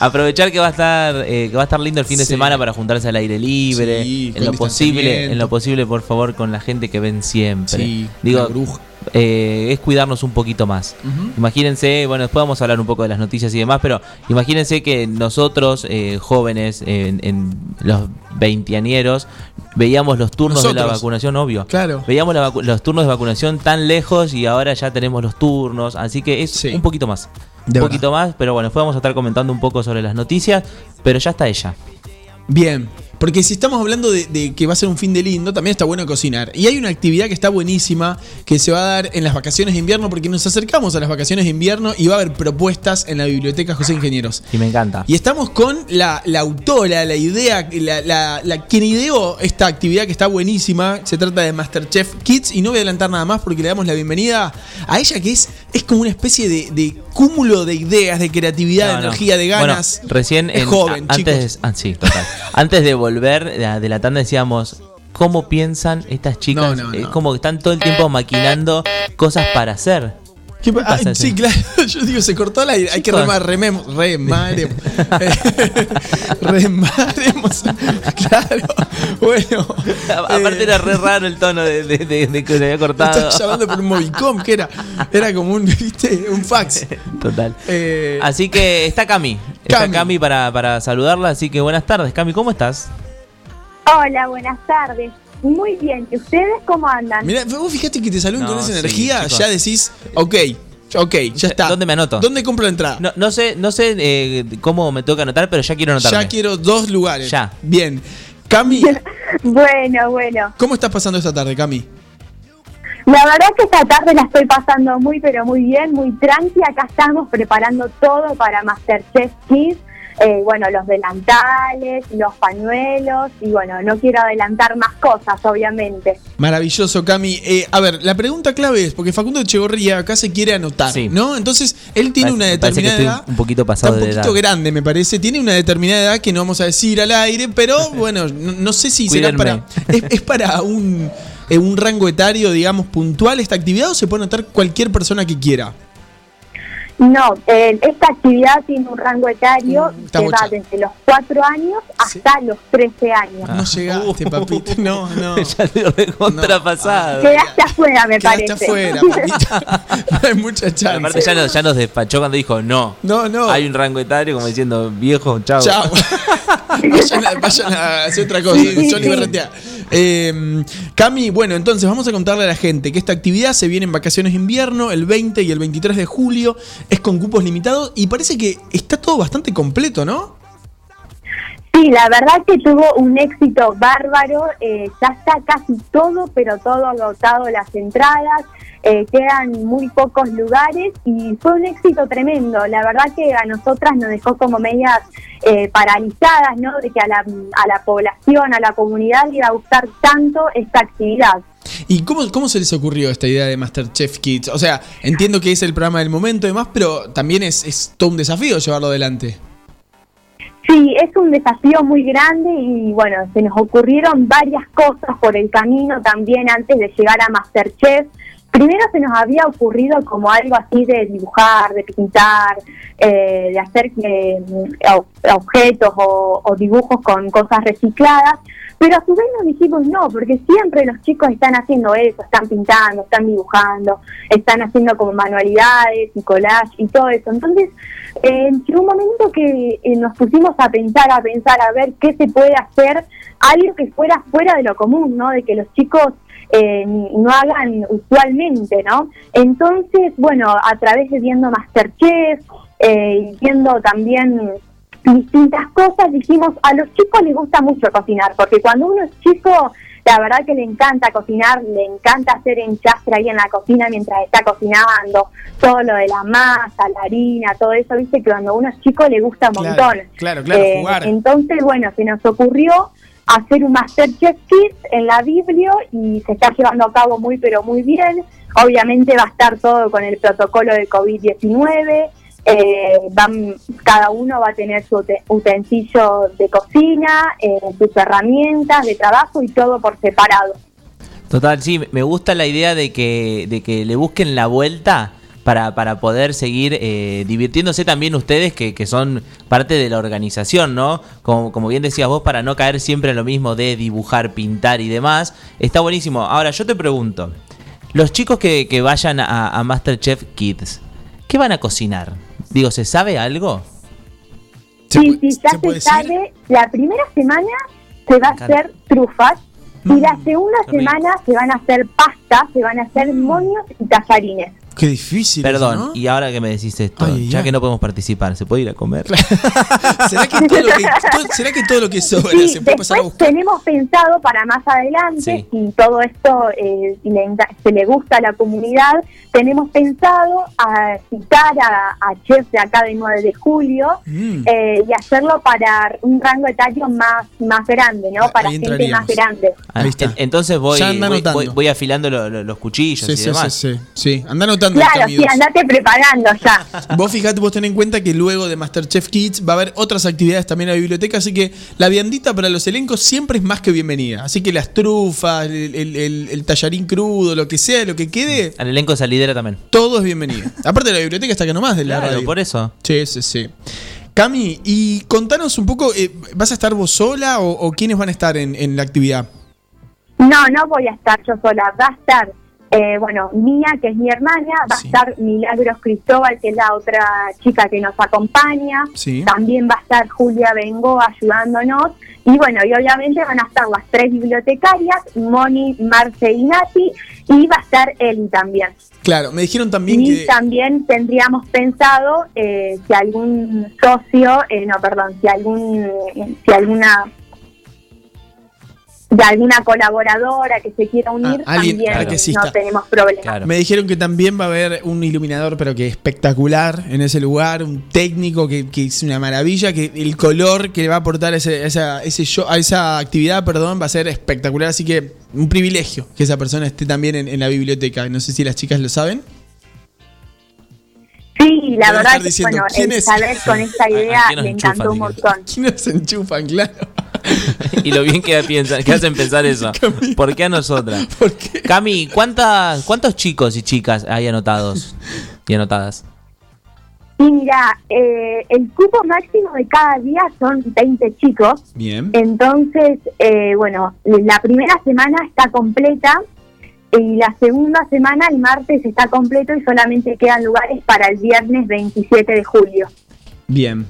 Aprovechar que va a estar eh, que va a estar lindo el fin de Sí. semana para juntarse al aire libre, Sí, en lo posible, en lo posible por favor con la gente que ven siempre. Sí, Digo, la bruja. eh, es cuidarnos un poquito más. Imagínense, bueno, después vamos a hablar un poco de las noticias y demás, pero imagínense que nosotros, eh, jóvenes, en, en los veintiañeros, veíamos los turnos de la vacunación, obvio. Claro. Veíamos los turnos de vacunación tan lejos y ahora ya tenemos los turnos, así que es un poquito más. De un poquito más, pero bueno, después vamos a estar comentando un poco sobre las noticias, pero ya está ella. Bien, porque si estamos hablando de, de que va a ser un fin de lindo, también está bueno cocinar. Y hay una actividad que está buenísima que se va a dar en las vacaciones de invierno, porque nos acercamos a las vacaciones de invierno y va a haber propuestas en la biblioteca José Ingenieros. Y me encanta. Y estamos con la, la autora, la idea, la, la- la- quien ideó esta actividad que está buenísima. Se trata de Masterchef Kids. Y no voy a adelantar nada más porque le damos la bienvenida a ella, que es, es como una especie de, de cúmulo de ideas, de creatividad, No, de no. energía, de ganas. Bueno, recién es en- joven, a- chicos. antes, ah, sí, total. antes de volver de la, de la tanda decíamos cómo piensan estas chicas. No, no, Es como que están todo el tiempo maquinando cosas para hacer. ¿Qué pa- pasa, Ay, sí, claro. Yo digo, se cortó el aire. Hay que remar, rememos, remaremos. remaremos. Claro. Bueno. A- Aparte era re raro el tono de, de- de- de que se había cortado. Estás llamando por un Movicom, que era, era como un, ¿viste? un fax. Total. Eh, Así que está Cami. Está Cami. Cami para, para saludarla. Así que buenas tardes, Cami, ¿cómo estás? Hola, buenas tardes. Muy bien, ¿y ustedes cómo andan? Mirá, vos fijate que te saluden No, con esa sí, energía, chicos. ya decís, ok, ok, ya está. ¿Dónde me anoto? ¿Dónde compro la entrada? No, no sé, no sé eh, cómo me toca anotar, pero ya quiero anotarme. ya quiero dos lugares. Ya. Bien. Cami, Bueno, bueno. ¿cómo estás pasando esta tarde, Cami? La verdad que esta tarde la estoy pasando muy, pero muy bien, muy tranqui. Acá estamos preparando todo para Masterchef Kids. Eh, bueno, los delantales, los pañuelos y bueno, no quiero adelantar más cosas, obviamente. Maravilloso, Cami. Eh, a ver, la pregunta clave es, porque Facundo Echegorría acá se quiere anotar, Sí. ¿no? Entonces, él tiene Parece- una determinada edad. un poquito Está pasado un de poquito edad. grande, me parece. Tiene una determinada edad que no vamos a decir al aire, pero bueno, no, no sé si será para. Es, es para un, eh, un rango etario, digamos, puntual esta actividad o se puede anotar cualquier persona que quiera. No, eh, esta actividad tiene un rango etario Mm, está que va bocha. desde los 4 años hasta los 13 años. No llegaste, papito. No, no. ya te recontrapasado. Quedaste afuera, me Quedaste parece. afuera, papita. No hay mucha chance. Aparte ya nos, ya nos despachó cuando dijo no. No, no. Hay un rango etario como diciendo viejo, chao. Chao. vayan, a, vayan a hacer otra cosa. Sí, Johnny sí. Berretea. Eh, Cami, bueno, entonces vamos a contarle a la gente que esta actividad se viene en vacaciones de invierno, el 20 y el 23 de julio. Es con cupos limitados y parece que está todo bastante completo, ¿no? Sí, la verdad que tuvo un éxito bárbaro, eh, ya está casi todo, pero todo agotado las entradas, eh, quedan muy pocos lugares y fue un éxito tremendo. La verdad que a nosotras nos dejó como medias eh, paralizadas, ¿no? De que a la, a la población, a la comunidad le iba a gustar tanto esta actividad. ¿Y cómo, cómo se les ocurrió esta idea de Masterchef Kids? O sea, entiendo que es el programa del momento y demás, pero también es, es todo un desafío llevarlo adelante. Sí, es un desafío muy grande y bueno, se nos ocurrieron varias cosas por el camino también antes de llegar a Masterchef. Primero se nos había ocurrido como algo así de dibujar, de pintar, eh, de hacer eh, ob- objetos o, o dibujos con cosas recicladas, pero a su vez nos dijimos no, porque siempre los chicos están haciendo eso, están pintando, están dibujando, están haciendo como manualidades y collage y todo eso. Entonces, eh, llegó un momento que eh, nos pusimos a pensar, a pensar, a ver qué se puede hacer, algo que fuera fuera de lo común, ¿no? De que los chicos eh, no hagan usualmente, ¿no? Entonces, bueno, a través de viendo Masterchef, eh, viendo también distintas cosas, dijimos, a los chicos les gusta mucho cocinar, porque cuando uno es chico, la verdad que le encanta cocinar, le encanta hacer enchastre ahí en la cocina mientras está cocinando, todo lo de la masa, la harina, todo eso, viste que cuando uno es chico le gusta un Claro, montón. claro, claro, Eh, jugar. Entonces, bueno, se nos ocurrió hacer un Masterchef Kids en la Biblio y se está llevando a cabo muy pero muy bien. Obviamente va a estar todo con el protocolo de COVID-19. Eh, van, cada uno va a tener su ute- utensilio de cocina, eh, sus herramientas de trabajo y todo por separado. Total, sí, me gusta la idea de que, de que le busquen la vuelta para, para poder seguir eh, divirtiéndose también ustedes que, que son parte de la organización, ¿no? Como, como bien decías vos, para no caer siempre en lo mismo de dibujar, pintar y demás. Está buenísimo. Ahora, yo te pregunto, los chicos que, que vayan a, a Masterchef Kids, ¿qué van a cocinar? Digo, ¿se sabe algo? Sí, sí, ya se, sabe, la primera semana se va a hacer trufas y la segunda qué rico. semana se van a hacer pastas, se van a hacer moños y tallarines. Qué difícil. Perdón, eso, ¿no? y ahora que me decís esto, Ay, ya que no podemos participar, ¿se puede ir a comer? ¿Será que todo lo que, todo- ¿será que todo lo que sobra Sí, se puede pasar a buscar? tenemos pensado para más adelante, Sí. si todo esto eh, le se le gusta a la comunidad, tenemos pensado a citar a, a chefs de acá de 9 de julio Mm. eh, y hacerlo para un rango etario más, más grande, ¿no? Para ahí gente entraríamos. más grande. Ah, en- Entonces voy, voy, anotando. voy- voy afilando lo- lo- los cuchillos Sí, y sí, demás. sí, sí, sí. Anda anotando disfrutando Claro, sí, 2. andate preparando ya. Vos fijate, vos ten en cuenta que luego de Masterchef Kids va a haber otras actividades también en la biblioteca, así que la viandita para los elencos siempre es más que bienvenida. Así que las trufas, el, el- el- el tallarín crudo, lo que sea, lo que quede, Al elenco de salidera también. todo es bienvenido. Aparte la biblioteca está acá nomás de la Claro, radio. por eso. Sí, sí, sí. Cami, y contanos un poco, eh, ¿vas a estar vos sola o, o quiénes van a estar en, en la actividad? No, no voy a estar yo sola, va a estar, eh, bueno, Mía, que es mi hermana, va a estar Milagros Cristóbal, que es la otra chica que nos acompaña, Sí. también va a estar Julia Bengo ayudándonos, y bueno, y obviamente van a estar las tres bibliotecarias, Moni, Marce y Nati, y va a estar Eli también. Claro, me dijeron también Y que... también tendríamos pensado eh, si algún socio, eh, no, perdón, si algún, si alguna de alguna colaboradora que se quiera unir, Ah, alguien- también claro. no tenemos problema. Me dijeron que también va a haber un iluminador, pero que espectacular en ese lugar, un técnico que, que es una maravilla, que el color que va a aportar ese, esa, ese show- a esa actividad, perdón, va a ser espectacular. Así que un privilegio que esa persona esté también en, en la biblioteca. No sé si las chicas lo saben. Sí, la verdad estar que diciendo, bueno, ¿quién el es? saber con esta idea enchufan, encantó un montón. ¿Quiénes enchufan? Claro. y lo bien que, piensan, que hacen pensar eso. ¿Por qué a nosotras? Cami, ¿cuántas, ¿cuántos chicos y chicas hay anotados y anotadas? Y mira, eh, el cupo máximo de cada día son 20 chicos. Bien. Entonces, eh, bueno, la primera semana está completa y la segunda semana, el martes, está completo y solamente quedan lugares para el viernes 27 de julio. Bien.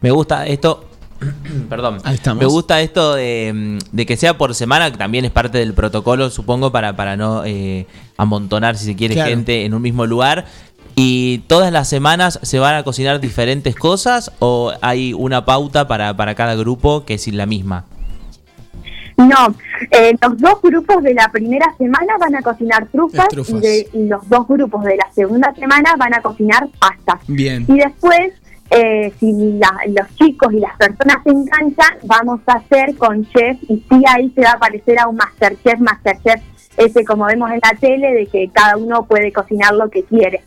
Me gusta esto. Perdón. Me gusta esto de, mm, de que sea por semana, que también es parte del protocolo, supongo, para, para no eh, amontonar, si se quiere, Claro. gente en un mismo lugar. ¿Y todas las semanas se van a cocinar diferentes cosas o hay una pauta para, para cada grupo que es la misma? No, eh, los dos grupos de la primera semana van a cocinar trufas, Trufas. Y, de- y los dos grupos de la segunda semana van a cocinar pasta. Bien. Y después, eh, si la- los chicos y las personas se enganchan, vamos a hacer con chef y sí ahí se va a parecer a un Masterchef, Masterchef ese como vemos en la tele, de que cada uno puede cocinar lo que quiere.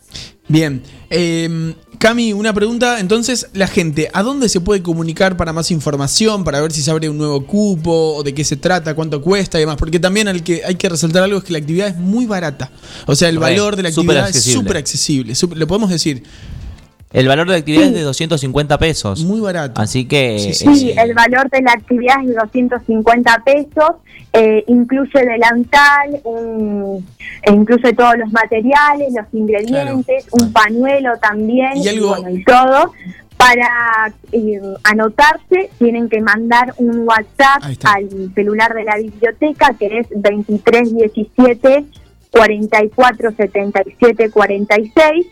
Bien. Eh, Cami, una pregunta. Entonces, la gente, ¿a dónde se puede comunicar para más información, para ver si se abre un nuevo cupo, o de qué se trata, cuánto cuesta y demás? Porque también al que hay que resaltar algo es que la actividad es muy barata. O sea, el Re, valor de la actividad es súper accesible. súper- Lo podemos decir. El valor de la actividad es de 250 pesos. Muy barato. Así que... Sí, el valor de la actividad es de 250 pesos, eh, incluye delantal, un- e incluye todos los materiales, los ingredientes, un pañuelo también Y y, algo- bueno, y todo. Para eh, anotarse tienen que mandar un WhatsApp al celular de la biblioteca que es 2317 44 77 46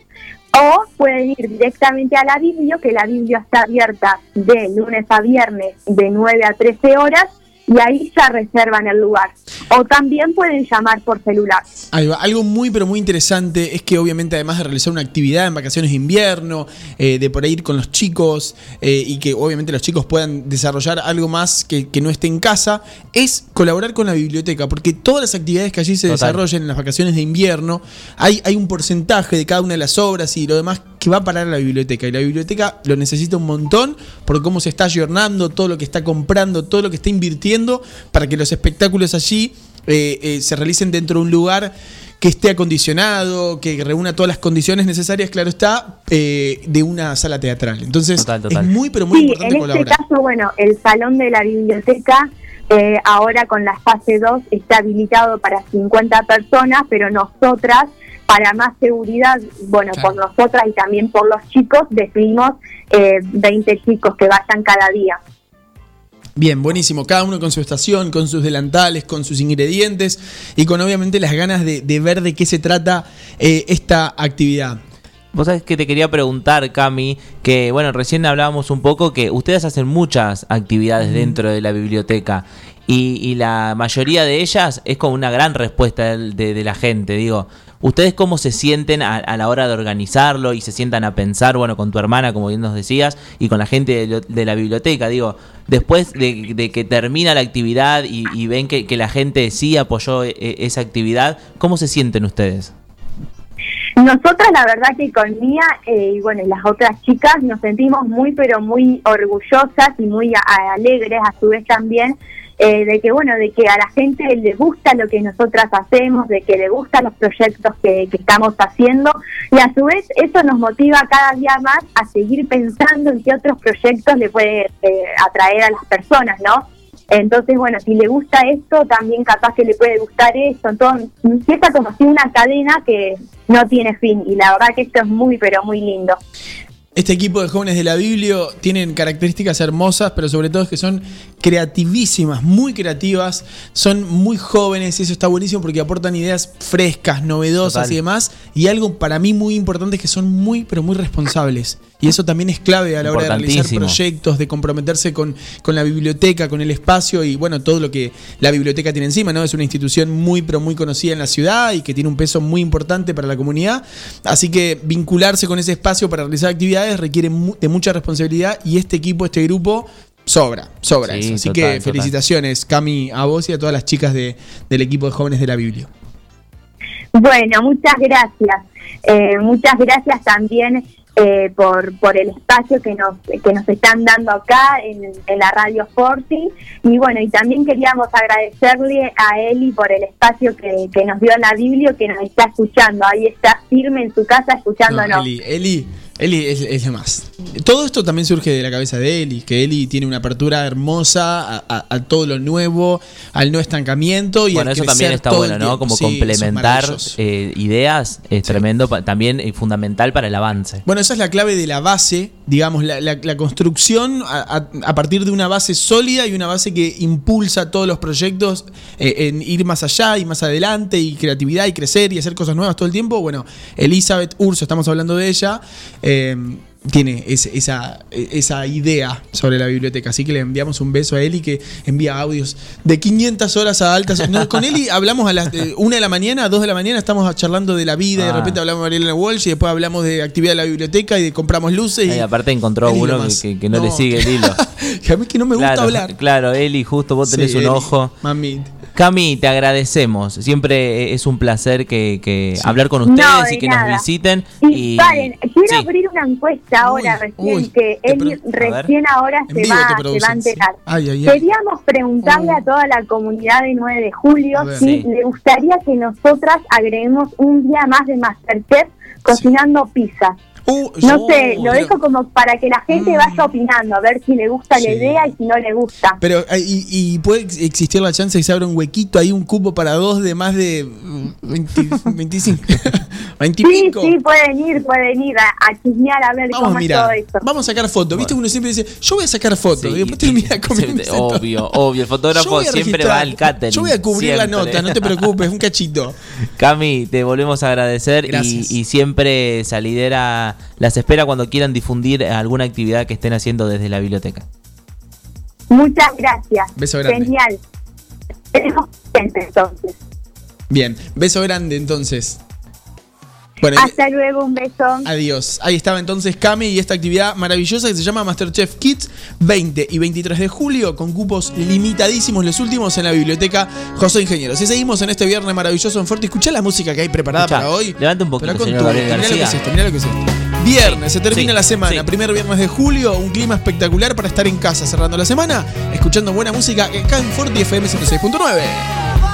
o pueden ir directamente a la Biblio, que la Biblio está abierta de lunes a viernes de 9 a 13 horas y ahí ya reservan el lugar. O también pueden llamar por celular. Ahí va. Algo muy, pero muy interesante es que obviamente además de realizar una actividad en vacaciones de invierno, eh, de por ahí ir con los chicos eh, y que obviamente los chicos puedan desarrollar algo más que, que no esté en casa, es colaborar con la biblioteca, porque todas las actividades que allí se Total. desarrollan en las vacaciones de invierno, hay, hay un porcentaje de cada una de las obras y lo demás que va a parar a la biblioteca. Y la biblioteca lo necesita un montón por cómo se está ayornando, todo lo que está comprando, todo lo que está invirtiendo para que los espectáculos allí eh, eh, se realicen dentro de un lugar que esté acondicionado, que reúna todas las condiciones necesarias, claro está, eh, de una sala teatral. Entonces, es muy, pero muy sí, importante en este colaborar. caso, bueno, el salón de la biblioteca eh, ahora con la fase 2 está habilitado para 50 personas, pero nosotras, para más seguridad, bueno, por nosotras y también por los chicos, decidimos eh, 20 chicos que vayan cada día. Bien, buenísimo. Cada uno con su estación, con sus delantales, con sus ingredientes y con obviamente las ganas de, de ver de qué se trata eh, esta actividad. Vos sabés que te quería preguntar, Cami, que bueno, recién hablábamos un poco que ustedes hacen muchas actividades dentro de la biblioteca y, y la mayoría de ellas es como una gran respuesta de, la gente. Digo, ¿ustedes cómo se sienten a, a la hora de organizarlo y se sientan a pensar, bueno, con tu hermana, como bien nos decías, y con la gente de, de la biblioteca? Digo, después de, que termina la actividad y, y ven que, la gente sí apoyó eh, esa actividad, ¿cómo se sienten ustedes? Nosotras la verdad que con Mía eh, y bueno y las otras chicas nos sentimos muy pero muy orgullosas y muy a- alegres a su vez también eh, de que bueno de que a la gente le gusta lo que nosotras hacemos, de que le gustan los proyectos que, que estamos haciendo y a su vez eso nos motiva cada día más a seguir pensando en qué otros proyectos le puede eh, atraer a las personas, ¿no? Entonces, bueno, si le gusta esto, también capaz que le puede gustar esto. Entonces, empieza como así una cadena que no tiene fin. Y la verdad que esto es muy, pero muy lindo. Este equipo de jóvenes de la Biblia tienen características hermosas, pero sobre todo es que son creativísimas, muy creativas, son muy jóvenes, y eso está buenísimo porque aportan ideas frescas, novedosas Total. y demás. Y algo para mí muy importante es que son muy, pero muy responsables. Y eso también es clave a la hora de realizar proyectos, de comprometerse con, con la biblioteca, con el espacio y bueno, todo lo que la biblioteca tiene encima, ¿no? Es una institución muy, pero muy conocida en la ciudad y que tiene un peso muy importante para la comunidad. Así que vincularse con ese espacio para realizar actividades requiere de mucha responsabilidad y este equipo, este grupo, sobra, sobra Sí, eso. Así total, que total. felicitaciones, Cami, a vos y a todas las chicas de- del equipo de jóvenes de la Biblia. Bueno, muchas gracias. Eh, muchas gracias también eh, por, por el espacio que nos, que nos están dando acá en, en la Radio Forti. Y bueno, y también queríamos agradecerle a Eli por el espacio que, que nos dio en la Biblia, que nos está escuchando. Ahí está firme en su casa escuchándonos. No, Eli, Eli, Eli es, es lo más. Todo esto también surge de la cabeza de Eli, que Eli tiene una apertura hermosa a, a- a todo lo nuevo, al no estancamiento y Bueno, al eso también está bueno, ¿no? Como Sí, eso es complementar eh, ideas es tremendo, también eh, fundamental para el avance. Bueno, esa es la clave de la base, digamos, la, la- la construcción a partir de una base sólida y una base que impulsa todos los proyectos eh, en ir más allá y más adelante y creatividad y crecer y hacer cosas nuevas todo el tiempo. Bueno, Elizabeth Urso, estamos hablando de ella, eh, tiene esa, esa idea sobre la biblioteca. Así que le enviamos un beso a Eli que envía audios de 500 horas a altas. No, con Eli hablamos a las de una de la mañana, a 2 de la mañana, estamos charlando de la vida, y de Ah. repente hablamos de Marielena Walsh y después hablamos de actividad de la biblioteca y de compramos luces. Y Y, aparte encontró Eli uno que, que no, le sigue el hilo. que a mí que no me gusta claro, hablar. Claro, Eli, justo vos tenés Sí, un Eli, ojo. Mami. Cami, te agradecemos. Siempre es un placer que, que hablar con ustedes de y que nada. nos visiten. Y, Y, paren, quiero Sí. abrir una encuesta ahora recién, uy, que te él recién ahora En se va, te se va a enterar. sí. Ay, ay, ay. Queríamos preguntarle a toda la comunidad de 9 de julio ver. si Sí. le gustaría que nosotras agreguemos un día más de Masterchef cocinando pizza. Uh, No yo- sé, lo dejo como para que la gente Mm. vaya opinando, a ver si le gusta Sí. la idea y si no le gusta. Pero, eh, y, y puede ex- existir la chance de que se abra un huequito ahí, un cupo para dos de más de mm, 20 25. 20 y Sí, pico. sí, pueden ir, pueden ir a, a chismear a ver Vamos cómo a es todo esto. vamos a sacar fotos. ¿Viste? Uno siempre dice, yo voy a sacar fotos. Sí, y después termina comiendo. Obvio, obvio. El fotógrafo siempre va al catering. Yo voy a cubrir la nota, no te preocupes, un cachito. Cami, te volvemos a agradecer y siempre Salidera las espera cuando quieran difundir alguna actividad que estén haciendo desde la biblioteca. Muchas gracias. Beso grande. Genial. Tenemos gente entonces. Bien, beso grande entonces. Bueno, Hasta luego, un beso. Adiós. Ahí estaba entonces Cami y esta actividad maravillosa que se llama Masterchef Kids 20 y 23 de julio con cupos limitadísimos, los últimos en la biblioteca José Ingenieros. Y seguimos en este viernes maravilloso en Fuerte. Escuchá la música que hay preparada Escuchá, para hoy. levante un poquito, Pero con señor todo. Gabriel Mirá lo que es esto, mirá lo que es esto. Viernes, se termina sí, la semana, sí. primer viernes de julio, un clima espectacular para estar en casa cerrando la semana, escuchando buena música acá en Forti FM 106.9.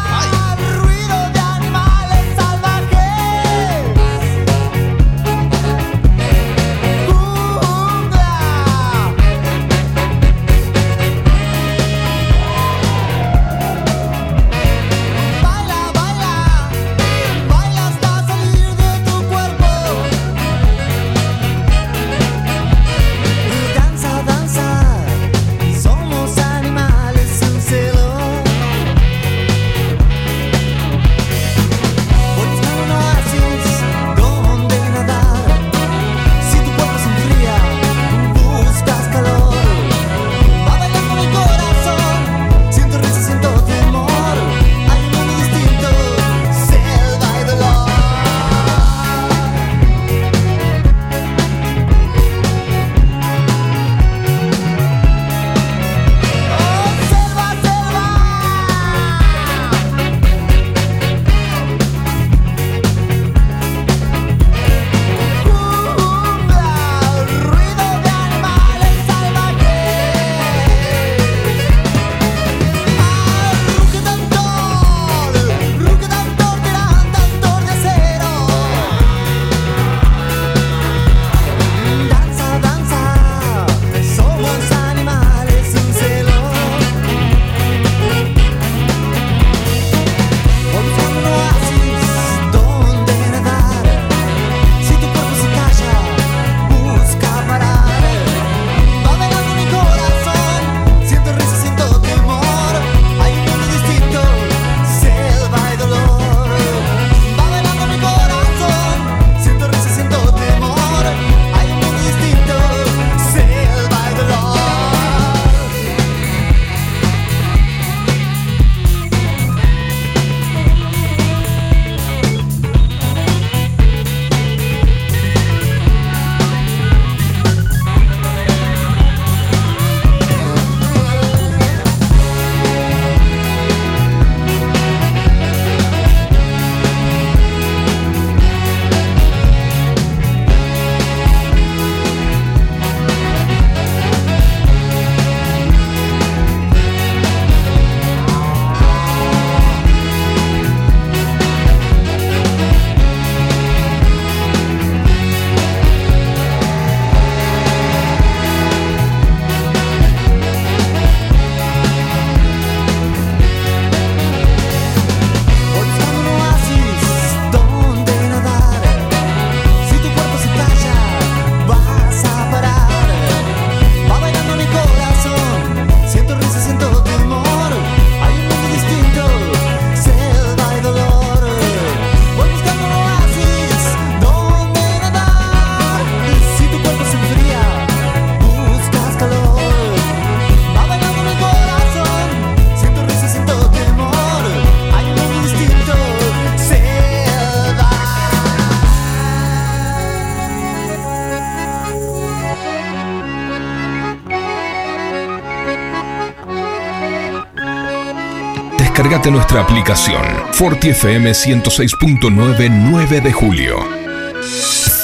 Nuestra aplicación Forti FM 106.9 9 de julio.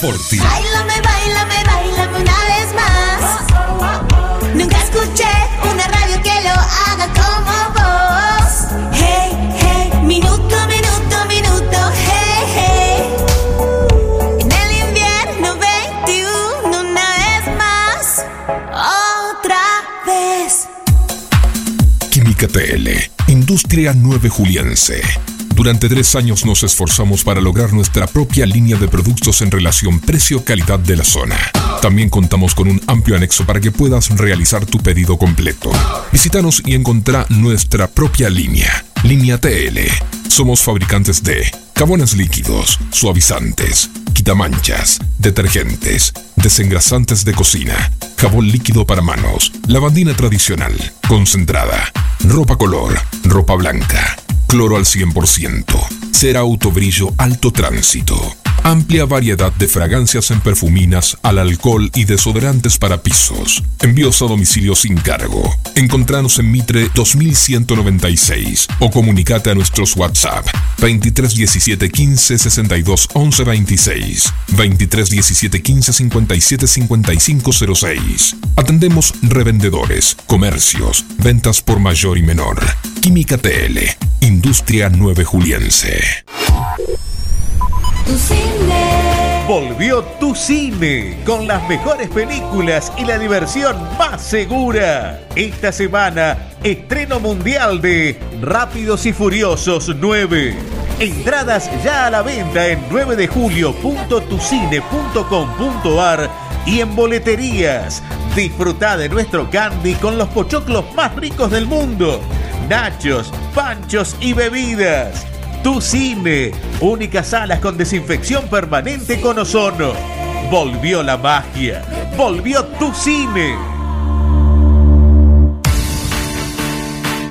Forti. Bailame, bailame, bailame una vez más. Nunca escuché una radio que lo haga como Industria 9 Juliense. Durante tres años nos esforzamos para lograr nuestra propia línea de productos en relación precio-calidad de la zona. También contamos con un amplio anexo para que puedas realizar tu pedido completo. Visítanos y encontrá nuestra propia línea, Línea TL. Somos fabricantes de jabones líquidos, suavizantes, quitamanchas, detergentes, desengrasantes de cocina, jabón líquido para manos, lavandina tradicional, concentrada, ropa color, ropa blanca, cloro al 100%, cera autobrillo alto tránsito, amplia variedad de fragancias en perfuminas, al alcohol y desodorantes para pisos. Envíos a domicilio sin cargo. Encontranos en Mitre 2196 o comunicate a nuestros WhatsApp 23 17 15 62 11 26 23 17 15 57 55 06. Atendemos revendedores, comercios, ventas por mayor y menor. Química TL, Industria 9 Juliense. Tu cine. Volvió tu cine con las mejores películas y la diversión más segura. Esta semana, estreno mundial de Rápidos y Furiosos 9. Entradas ya a la venta en 9 de julio.tucine.com.ar y en boleterías. Disfruta de nuestro candy con los pochoclos más ricos del mundo. Nachos, panchos y bebidas. Tu Cine, únicas salas con desinfección permanente con ozono. Volvió la magia, volvió Tu Cine.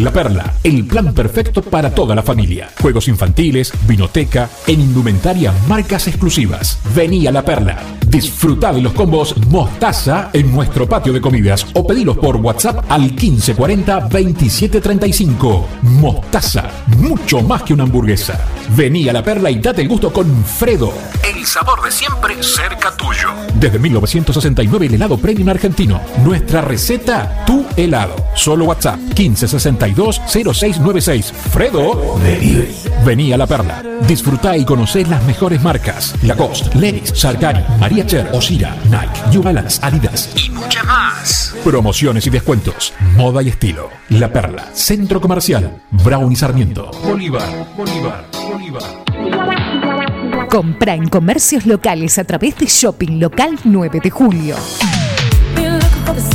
La Perla, el plan perfecto para toda la familia. Juegos infantiles, vinoteca, en indumentaria marcas exclusivas. Vení a La Perla. Disfruta de los combos Mostaza en nuestro patio de comidas o pedilos por WhatsApp al 1540 2735. Mostaza, mucho más que una hamburguesa. Vení a La Perla y date el gusto con Fredo. El sabor de siempre cerca tuyo. Desde 1969 el helado premium argentino. Nuestra receta, tu helado. Solo WhatsApp 1562-0696. Fredo Delivery. Vení a La Perla. Disfrutá y conocé las mejores marcas. Lacoste, Lenis, Sarkari, María Cher, Osira, Nike, New Balance, Adidas. Y muchas más. Promociones y descuentos. Moda y estilo. La Perla. Centro Comercial. Brown y Sarmiento. Bolívar, Bolívar, Bolívar. Compra en comercios locales a través de Shopping Local 9 de Julio.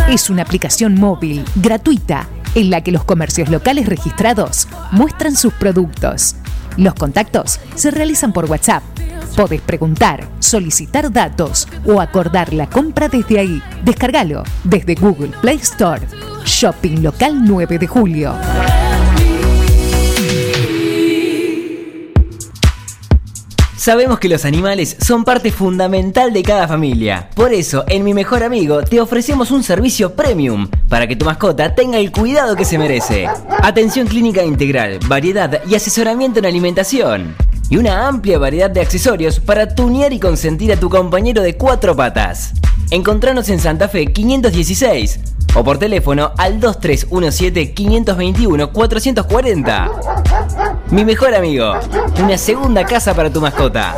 Es una aplicación móvil gratuita en la que los comercios locales registrados muestran sus productos. Los contactos se realizan por WhatsApp. Podés preguntar, solicitar datos o acordar la compra desde ahí. Descárgalo desde Google Play Store. Shopping Local 9 de Julio. Sabemos que los animales son parte fundamental de cada familia. Por eso, en Mi Mejor Amigo te ofrecemos un servicio premium para que tu mascota tenga el cuidado que se merece. Atención clínica integral, variedad y asesoramiento en alimentación. Y una amplia variedad de accesorios para tunear y consentir a tu compañero de cuatro patas. Encontranos en Santa Fe 516 o por teléfono al 2317-521-440. Mi mejor amigo, una segunda casa para tu mascota.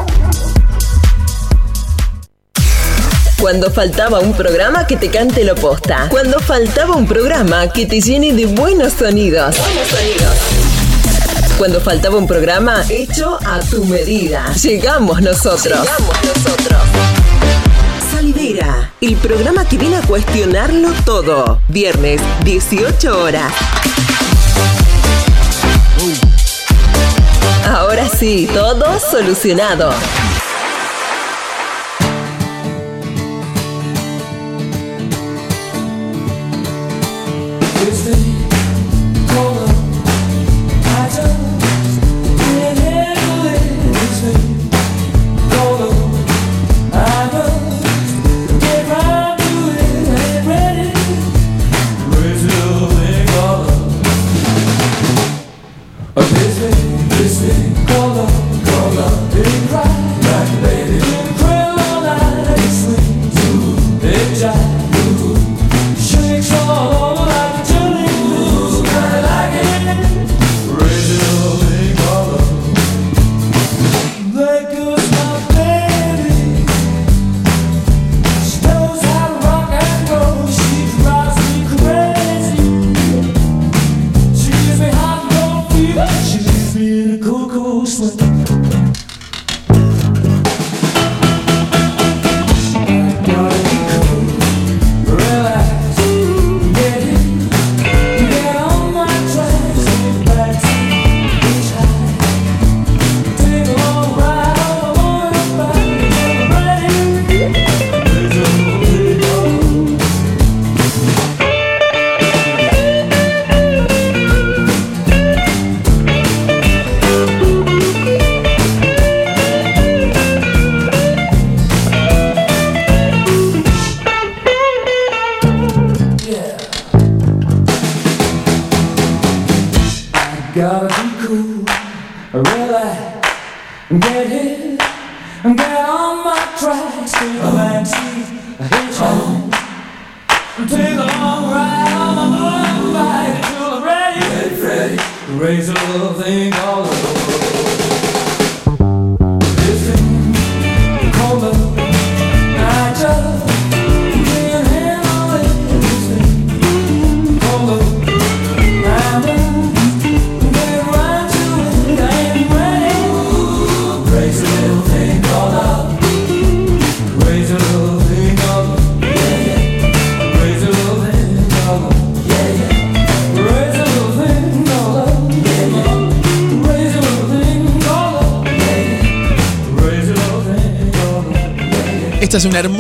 Cuando faltaba un programa que te cante lo posta. Cuando faltaba un programa que te llene de buenos sonidos. Buenos sonidos. Cuando faltaba un programa hecho a tu medida. Llegamos nosotros. Llegamos nosotros. Salidera, el programa que viene a cuestionarlo todo. Viernes, 18 horas. Ahora sí, todo solucionado.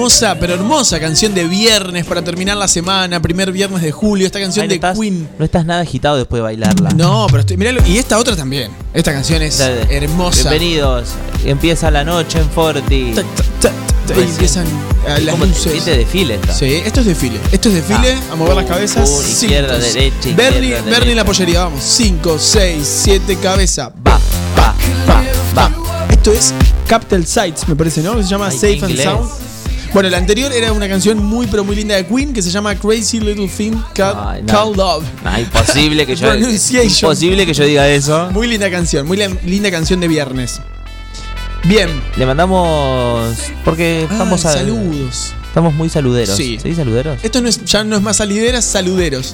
Hermosa, pero hermosa canción de viernes para terminar la semana, primer viernes de julio. Esta canción de estás- Queen. No estás nada agitado después de bailarla. No, pero estoy, miralo, y esta otra también. Esta canción es hermosa. Bienvenidos. Empieza la noche en Forti. Y empiezan a las ¿Cómo luces. te desfile esta? Sí, esto es desfile. Esto es desfile, a mover las cabezas. Uh, izquierda, Cinco, derecha, Bernie, izquierda, Bernie derecha. la pollería, vamos. 5, 6, 7 cabeza. Va, va, va, va. Esto es Capital Sites, me parece, ¿no? Se llama Ay, Safe and. Sound. Bueno, la anterior era una canción muy pero muy linda de Queen que se llama Crazy Little Thing Called, Ay, no. Called Love. No, imposible que yo imposible que yo diga eso. Muy linda canción, muy linda canción de viernes. Bien. Le mandamos porque estamos Ay, a- saludos. Estamos muy saluderos. Sí. ¿Sí, saluderos? Esto no es, ya no es más salideras, saluderos.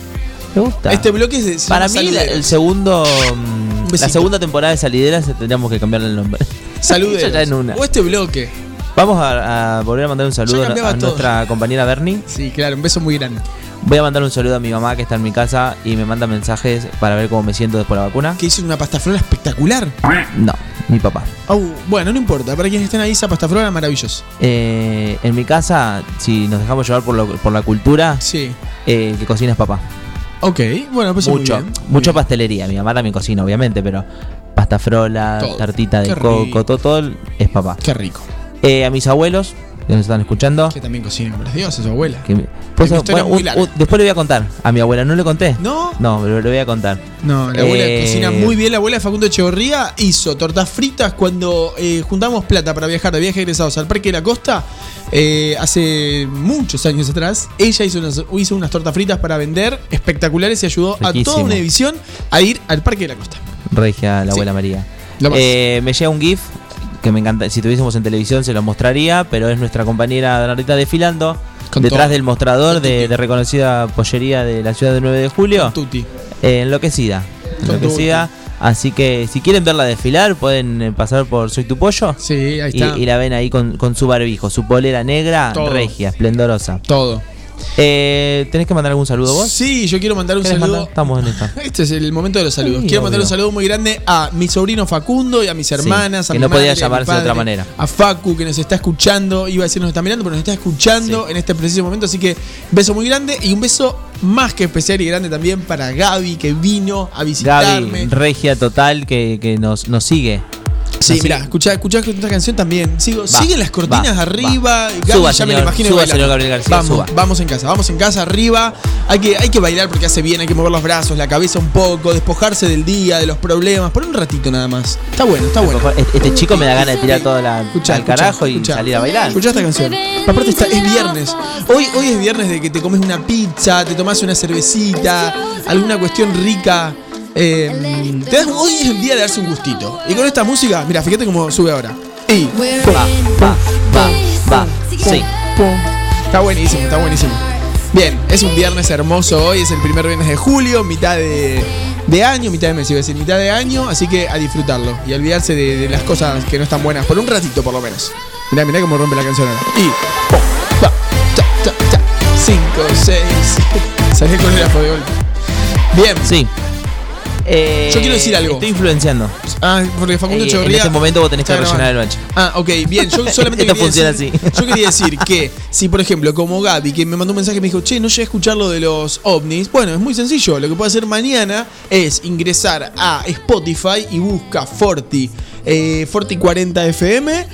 Me gusta. Este bloque es Para mí el segundo mm, la segunda temporada de Salideras tendríamos que cambiarle el nombre. Saluderos. Ya- ya en una. O este bloque. Vamos a, a volver a mandar un saludo a nuestra compañera Bernie. Sí, claro, un beso muy grande. Voy a mandar un saludo a mi mamá que está en mi casa y me manda mensajes para ver cómo me siento después de la vacuna. Que hizo una pastaflora espectacular. No, mi papá. Au, bueno, no importa. Para quienes estén ahí, esa pastaflora es maravillosa. Eh, en mi casa, si nos dejamos llevar por, lo- por la cultura, Sí. eh, que cocina es papá. Ok, bueno, pues muy mucho, bien. mucho pastelería. Mi mamá también cocina, obviamente, pero pasta frola, Todo. tartita de Qué coco, todo, todo es papá. Qué rico. Eh, a mis abuelos, que nos están escuchando. Que también cocina por Dios, su abuela. que pues, bueno, muy larga. después le voy a contar. A mi abuela no le conté. ¿No? No, pero le voy a contar. No, la abuela Eh, cocina muy bien. La abuela de Facundo Echeverría hizo tortas fritas cuando eh, juntamos plata para viajar de viaje egresados al Parque de la Costa. eh, hace muchos años atrás, ella hizo unas, hizo unas tortas fritas para vender espectaculares y ayudó a toda una división a ir al Parque de la Costa. Regia, la Sí. abuela María. Eh, me llega un GIF que me encanta. Si tuviésemos en televisión se lo mostraría, pero es nuestra compañera Bernardita desfilando Con detrás todo. del mostrador de, de reconocida pollería de la ciudad de 9 de julio. Eh, enloquecida. Enloquecida. Así que si quieren verla desfilar, pueden eh, pasar por Soy tu Pollo. Sí, ahí Y, está. y la ven ahí con, con su barbijo, su polera negra, Todo. regia, esplendorosa. Todo. Eh, ¿Tenés que mandar algún saludo vos? Sí, yo quiero mandar un ¿Querés saludo. mandar? Estamos en esta. Este es el momento de los saludos. Sí, Quiero mandar un saludo muy grande a mi sobrino Facundo y a mis hermanas, que mi no podía madre, llamarse de otra manera. A Facu que nos está escuchando, iba a decir nos está mirando, pero nos está escuchando en este preciso momento, así que beso muy grande y un beso más que especial y grande también para Gaby que vino a visitarme. Gaby, regia total, que, que nos, nos sigue. Sí, mira, escuchá, escuchá esta canción también. Sigo, Va, siguen las cortinas va, arriba. va. Suba, ya me señor, lo imagino suba, señor Gabriel García, vamos, suba. vamos en casa, vamos en casa arriba. Hay que, hay que bailar porque hace bien, hay que mover los brazos, la cabeza un poco, despojarse del día, de los problemas, por un ratito nada más. Está bueno, está bueno. Este este chico me da ganas de tirar toda la Escuchá, al escuchá, carajo y escuchá. salir a bailar. Escuchá esta canción. Aparte está, es viernes. Hoy, hoy es viernes de que te comes una pizza, te tomas una cervecita, alguna cuestión rica. Eh, te das- hoy es el día de darse un gustito. Y con esta música, mira, fíjate cómo sube ahora. Y Va, va, va, va. Sí. Está buenísimo, está buenísimo. Bien, es un viernes hermoso hoy, es el primer viernes de julio, mitad de, de año, mitad de mes, iba a decir, mitad de año, así que a disfrutarlo y a olvidarse de, de las cosas que no están buenas, por un ratito por lo menos. Mirá, mirá cómo rompe la canción ahora. Y. po, pa, ta, ta, ta, cinco, seis. Salí con el afro de golpe. Bien. Sí. Eh, Yo quiero decir algo. Estoy influenciando. Ah, porque Facundo Eh, en Echeverría. este momento vos tenés que rellenar el bache. Ah, ok, bien. Yo solamente Esto quería funciona decir, así. Yo quería decir que si, por ejemplo, como Gaby, que me mandó un mensaje y me dijo, che, no llegué a escuchar lo de los ovnis. Bueno, es muy sencillo. Lo que puede hacer mañana es ingresar a Spotify y busca Forti. Eh, Forti 40 FM.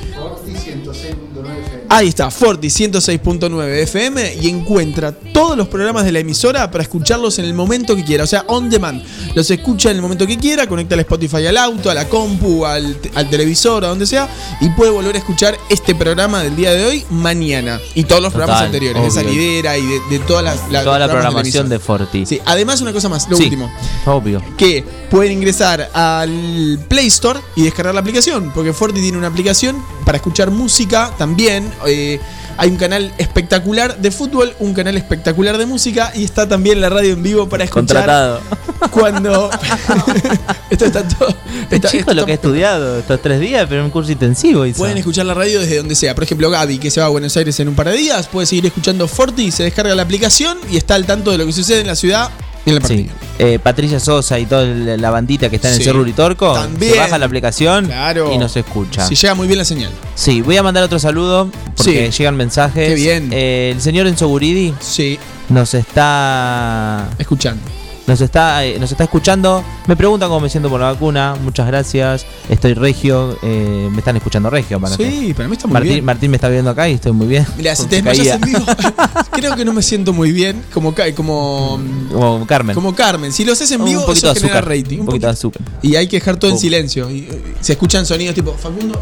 Ahí está, Forti 106.9 FM y encuentra todos los programas de la emisora para escucharlos en el momento que quiera, o sea, on demand. Los escucha en el momento que quiera, conecta el Spotify al auto, a la compu, al, te- al televisor, a donde sea, y puede volver a escuchar este programa del día de hoy mañana y todos los programas anteriores, de salidera y de, de todas las la, Toda la programación la de Forti. Sí, además una cosa más, lo Sí, último Obvio. que pueden ingresar al Play Store y descargar la aplicación, porque Forti tiene una aplicación para escuchar música también. Eh, hay un canal espectacular de fútbol, un canal espectacular de música y está también la radio en vivo para escuchar Contratado. cuando esto está todo. Está- chico esto lo que ha estudiado estos tres días, pero en un curso intensivo. Pueden escuchar la radio desde donde sea. Por ejemplo, Gaby, que se va a Buenos Aires en un par de días, puede seguir escuchando Forti, se descarga la aplicación y está al tanto de lo que sucede en la ciudad en el. Sí. Eh, Patricia Sosa y toda la bandita que está en el Sí. Cerro Uritorco También. se baja la aplicación Claro. y nos escucha. Si llega muy bien la señal. Sí, voy a mandar otro saludo porque Sí. llegan mensajes. Qué bien. Eh, el señor Enzo Guridi Sí. nos está escuchando. Nos está, eh, nos está escuchando. Me preguntan cómo me siento por la vacuna. Muchas gracias. Estoy regio. eh, me están escuchando regio. Para Sí, para mí está muy Martín, bien. Martín me está viendo acá y estoy muy bien. Mira, si te desmayas en vivo, creo que no me siento muy bien como, como, Como Carmen. como Carmen. Si lo haces en Un vivo, poquito eso de azúcar. rating. Un poquito de azúcar. Y hay que dejar todo en Oh. silencio. Y, eh, se escuchan sonidos tipo, Facundo,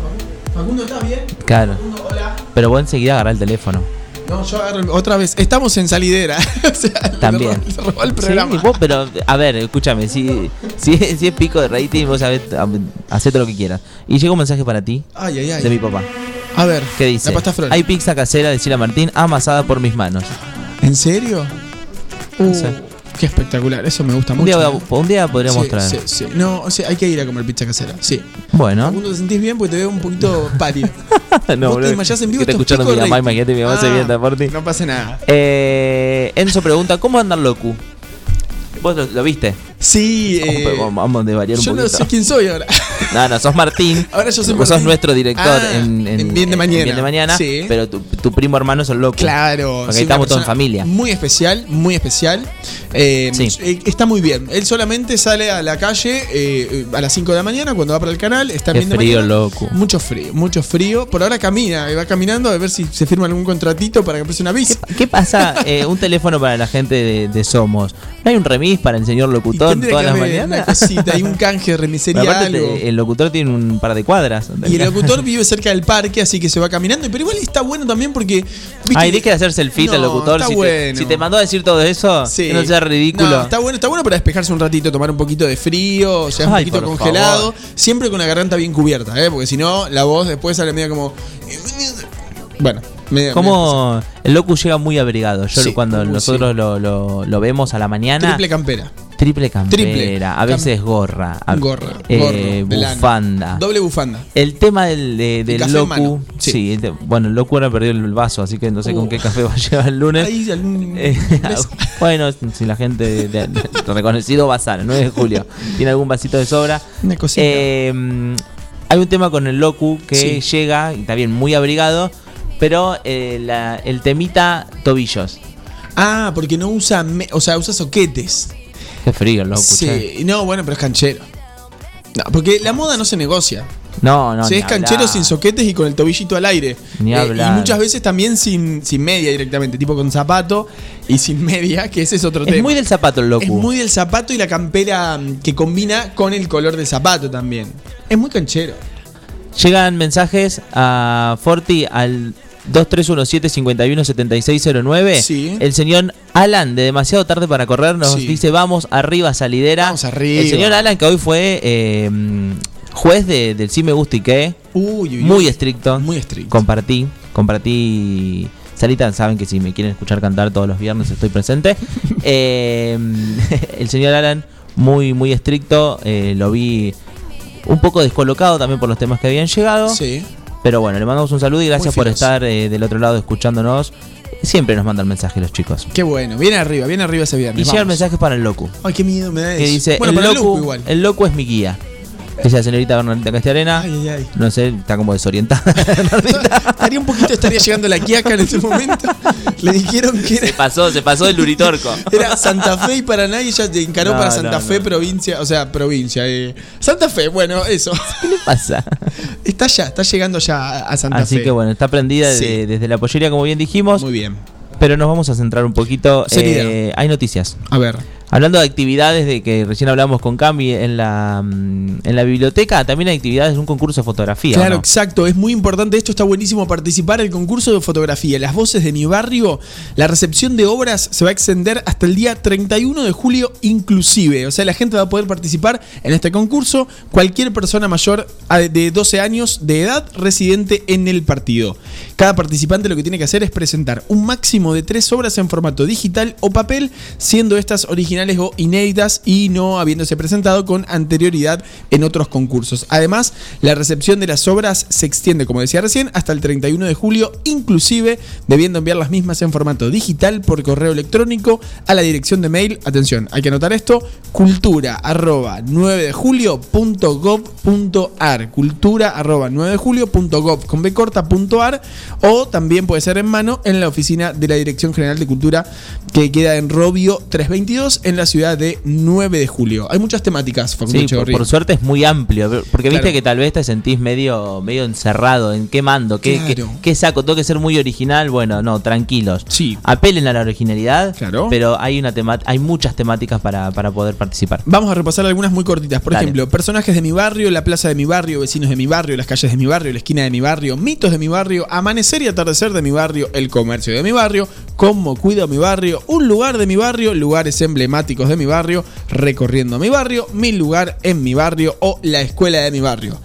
Facundo, ¿estás bien? Claro. Facundo, hola. Pero vos enseguida agarrá el teléfono. No, yo agarro otra vez. Estamos en salidera. o sea, También. Le robó, el programa. Sí, vos, pero a ver, escúchame, si, si, si es pico de rating, vos sabés, hacé todo lo que quieras. Y llegó un mensaje para ti Ay, ay, ay. de mi papá. A ver, que dice? la pasta flor. Hay pizza casera de Chila Martín amasada por mis manos. ¿En serio? No Uh, sé. Qué espectacular, eso me gusta Un mucho. día, voy a- un día podríamos Sí, traer. sí, sí. No, o sea, hay que ir a comer pizza casera. Sí. Bueno. Facundo, ¿te sentís bien? Porque te veo un poquito pálido. no, Vos te desmayás en vivo, está escuchando mi mamá, imagínate mi mamá se Ah, vienta por ti. No pasa nada. Eh, Enzo pregunta, ¿cómo anda locu? ¿Vos lo, lo viste? Sí, Vamos, eh, vamos, vamos a variar un yo no sé quién soy ahora. No, no, sos Martín. Ahora yo soy Vos sos Martín. nuestro director Ah, en, en Bien de Mañana. Bien de mañana. Sí. Pero tu, tu primo hermano es el loco. Claro. Porque sí, estamos todos en familia. Muy especial, muy especial. Eh, Sí. eh, Está muy bien. Él solamente sale a la calle eh, a las 5 de la mañana cuando va para el canal. Está Qué bien de frío, mañana. loco. Mucho frío, mucho frío. Por ahora camina, va caminando a ver si se firma algún contratito para que preste una bici. ¿Qué pasa? Un teléfono para la gente de, de Somos. ¿No hay un remis para el señor locutor todas las mañanas? cosita, hay un canje de remisería, algo. el locutor tiene un par de cuadras. Y el locutor vive cerca del parque, así que se va caminando. Pero igual está bueno también porque. ¿viste? Ay, deje de hacerse el fit No, el locutor. está Si, bueno. te, si te mandó a decir todo eso, Sí. que no sea ridículo. No, está bueno, está bueno para despejarse un ratito, tomar un poquito de frío, o sea, un Ay, poquito congelado. favor. Siempre con la garganta bien cubierta, ¿eh? Porque si no, la voz después sale medio como. Bueno, medio. Como el locu llega muy abrigado. Yo Sí, cuando Locu, nosotros lo, lo- lo vemos a la mañana. Triple campera. Triple campera, Triple. a veces gorra, a- Gorra, eh, gorro, bufanda. Doble bufanda. El tema del, de- del café locu, sí. sí, el de- bueno, el locu ahora perdió el vaso, así que no sé con Uh. qué café va a llegar el lunes. Ahí algún- Eh, bueno, si la gente de, de- de- reconocido Bazar, 9 de julio, tiene algún vasito de sobra. Una cosita. Eh, hay un tema con el locu que llega, y está bien, muy abrigado, pero eh, la- el temita tobillos. Ah, porque no usa, me- o sea, usa soquetes. Qué frío el locu. che. Sí, no, bueno, pero es canchero. No, porque la moda no se negocia. No, no. se ni es canchero hablar. sin soquetes y con el tobillito al aire. Ni Eh, hablar. y muchas veces también sin, sin media directamente, tipo con zapato y sin media, que ese es otro Es tema. muy del zapato el locu. Es muy del zapato y la campera mm, que combina con el color del zapato también. Es muy canchero. Llegan mensajes a Forti al 2317-517609. Sí. El señor Alan, de demasiado tarde para correr, nos Sí. dice: Vamos arriba, salidera. Vamos arriba. El señor Alan, que hoy fue eh, juez de- del Sí Me Gusta y qué. Uy, uy, Muy uy. estricto. Muy estricto. Compartí, compartí. Salita, saben que si me quieren escuchar cantar todos los viernes estoy presente. Eh, el señor Alan, muy, muy estricto. eh, lo vi un poco descolocado también por los temas que habían llegado. Sí. Pero bueno, le mandamos un saludo y gracias por estar eh, del otro lado escuchándonos. Siempre nos mandan mensajes los chicos. Qué bueno. Viene arriba, viene arriba ese Y viernes. llegan vamos. mensajes para el locu. Ay, qué miedo me da eso. Que dice, bueno, el, para el locu, loco igual. el locu es mi guía. Dice la señorita Bernardita Castiarena. Ay, ay, ay. No sé, está como desorientada. Estaría un poquito, estaría llegando la Quiaca en este momento. Le dijeron que se era, pasó, se pasó el luritorco. era Santa Fe y Paraná y ella te encaró No, para Santa no. Fe, provincia, o sea, provincia. eh. Santa Fe, bueno, eso. ¿Qué le pasa? Está ya, está llegando ya a Santa Así Fe. que bueno, está prendida de- desde la pollería, como bien dijimos. Muy bien. Pero nos vamos a centrar un poquito. Eh, hay noticias. A ver. Hablando de actividades de que recién hablamos con Cami en la, mm, en la biblioteca, también hay actividades de un concurso de fotografía. ¿o Claro, no? exacto. Es muy importante esto. Está buenísimo participar en el concurso de fotografía. Las voces de mi barrio. La recepción de obras se va a extender hasta el día 31 de julio, inclusive. O sea, la gente va a poder participar en este concurso. Cualquier persona mayor de 12 años de edad residente en el partido. Cada participante lo que tiene que hacer es presentar un máximo de tres obras en formato digital o papel, siendo estas originales o inéditas y no habiéndose presentado con anterioridad en otros concursos. Además, la recepción de las obras se extiende, como decía recién, hasta el 31 de julio, inclusive debiendo enviar las mismas en formato digital por correo electrónico a la dirección de mail. Atención, hay que anotar esto: cultura arroba 9 de julio punto gov punto ar. Cultura arroba 9 de julio punto gov con b corta punto ar o también puede ser en mano en la oficina de la Dirección General de Cultura que queda en Robio 322 en la ciudad de 9 de julio. Hay muchas temáticas, Facundo Sí, por, suerte es muy amplio, porque viste que tal vez te sentís medio, medio encerrado en qué mando, qué, qué- saco, tengo que ser muy original, bueno, no, tranquilos. Sí. Apelen a la originalidad, Claro. pero hay una tema- hay muchas temáticas para, para poder participar. Vamos a repasar algunas muy cortitas. Por Dale. ejemplo, personajes de mi barrio, la plaza de mi barrio, vecinos de mi barrio, las calles de mi barrio, la esquina de mi barrio, mitos de mi barrio, amanecer y atardecer de mi barrio, el comercio de mi barrio, cómo cuido mi barrio, un lugar de mi barrio, lugares emblemáticos de mi barrio, recorriendo mi barrio, mi lugar en mi barrio o la escuela de mi barrio.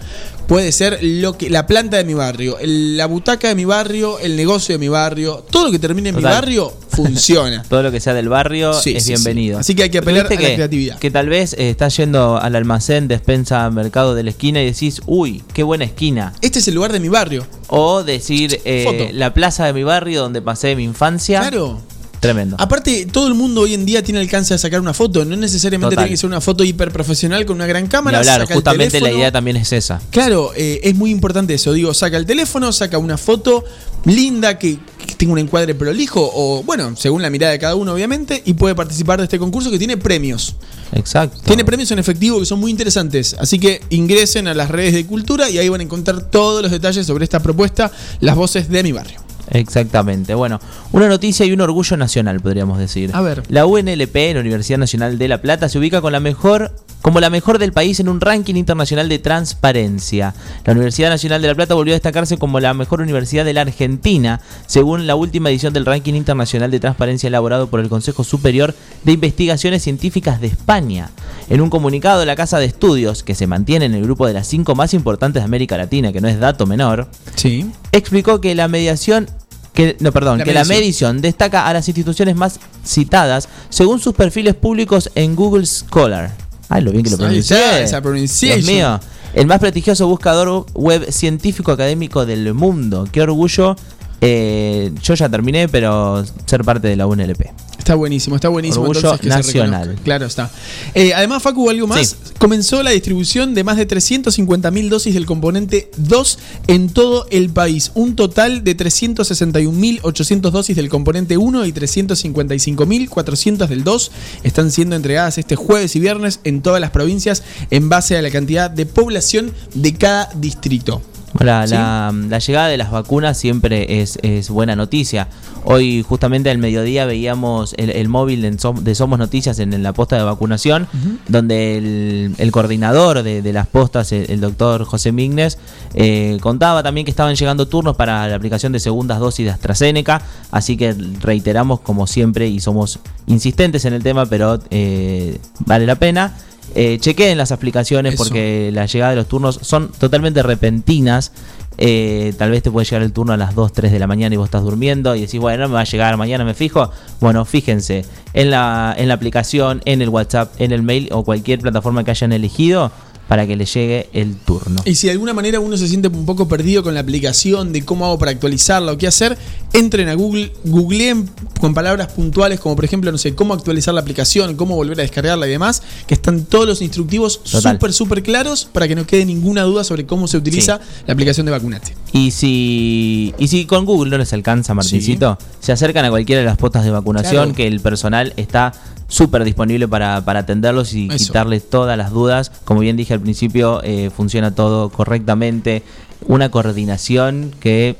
Puede ser lo que la planta de mi barrio, el- la butaca de mi barrio, el negocio de mi barrio, todo lo que termine en mi barrio funciona. Todo lo que sea del barrio Sí, es sí, bienvenido. sí. Así que hay que apelar a la que- creatividad. Que tal vez eh, estás yendo al almacén, despensa, mercado de la esquina y decís, uy, qué buena esquina. Este es el lugar de mi barrio. O decir, eh, la plaza de mi barrio donde pasé mi infancia. Claro. Tremendo. Aparte, todo el mundo hoy en día tiene alcance a sacar una foto. No necesariamente Total. tiene que ser una foto hiper profesional con una gran cámara. hablar, saca el justamente la idea también es esa. Claro, eh, es muy importante eso. Digo, saca el teléfono, saca una foto linda que, que tenga un encuadre prolijo o, bueno, según la mirada de cada uno, obviamente, y puede participar de este concurso que tiene premios. Exacto. Tiene premios en efectivo que son muy interesantes. Así que ingresen a las redes de cultura y ahí van a encontrar todos los detalles sobre esta propuesta, las voces de mi barrio. Exactamente. Bueno, una noticia y un orgullo nacional, podríamos decir. A ver. La UNLP, la Universidad Nacional de La Plata, se ubica con la mejor, como la mejor del país en un ranking internacional de transparencia. La Universidad Nacional de La Plata volvió a destacarse como la mejor universidad de la Argentina, según la última edición del ranking internacional de transparencia elaborado por el Consejo Superior de Investigaciones Científicas de España. En un comunicado, la Casa de Estudios, que se mantiene en el grupo de las cinco más importantes de América Latina, que no es dato menor, Sí. explicó que la mediación que no, perdón, La que la medición. destaca a las instituciones más citadas según sus perfiles públicos en Google Scholar. Ay, lo bien que lo pronuncié. esa. Dios mío. El más prestigioso buscador web científico académico del mundo. Qué orgullo. Eh, yo ya terminé, pero ser parte de la UNLP. Está buenísimo, está buenísimo. Orgullo entonces, que se nacional. reconozca. Claro está. Eh, además, Facu, algo más. Sí. Comenzó la distribución de más de 350.000 dosis del componente 2 en todo el país. Un total de 361.800 dosis del componente 1 y 355.400 del 2 están siendo entregadas este jueves y viernes en todas las provincias en base a la cantidad de población de cada distrito. La, ¿Sí? la- la llegada de las vacunas siempre es, es buena noticia. Hoy justamente al mediodía veíamos el, el móvil de, Som- de Somos Noticias en, en la posta de vacunación, donde el, el coordinador de, de las postas, el, el doctor José Mignes, eh, contaba también que estaban llegando turnos para la aplicación de segundas dosis de AstraZeneca, así que reiteramos como siempre y somos insistentes en el tema, pero eh, vale la pena. Eh, chequeen las aplicaciones Eso. porque la llegada de los turnos son totalmente repentinas. Eh, tal vez te puede llegar el turno a las 2, 3 de la mañana y vos estás durmiendo y decís, bueno, me va a llegar mañana, me fijo. Bueno, fíjense en la, en la aplicación, en el WhatsApp, en el mail o cualquier plataforma que hayan elegido para que les llegue el turno. Y si de alguna manera uno se siente un poco perdido con la aplicación de cómo hago para actualizarla o qué hacer, entren a Google, googleen con palabras puntuales como por ejemplo, no sé, cómo actualizar la aplicación, cómo volver a descargarla y demás, que están todos los instructivos súper, súper claros para que no quede ninguna duda sobre cómo se utiliza la aplicación de Vacunate. Y si, y si con Google no les alcanza, Martincito, se acercan a cualquiera de las postas de vacunación, Claro. que el personal está súper disponible para, para atenderlos y Eso. quitarles todas las dudas. Como bien dije al principio, eh, funciona todo correctamente. Una coordinación que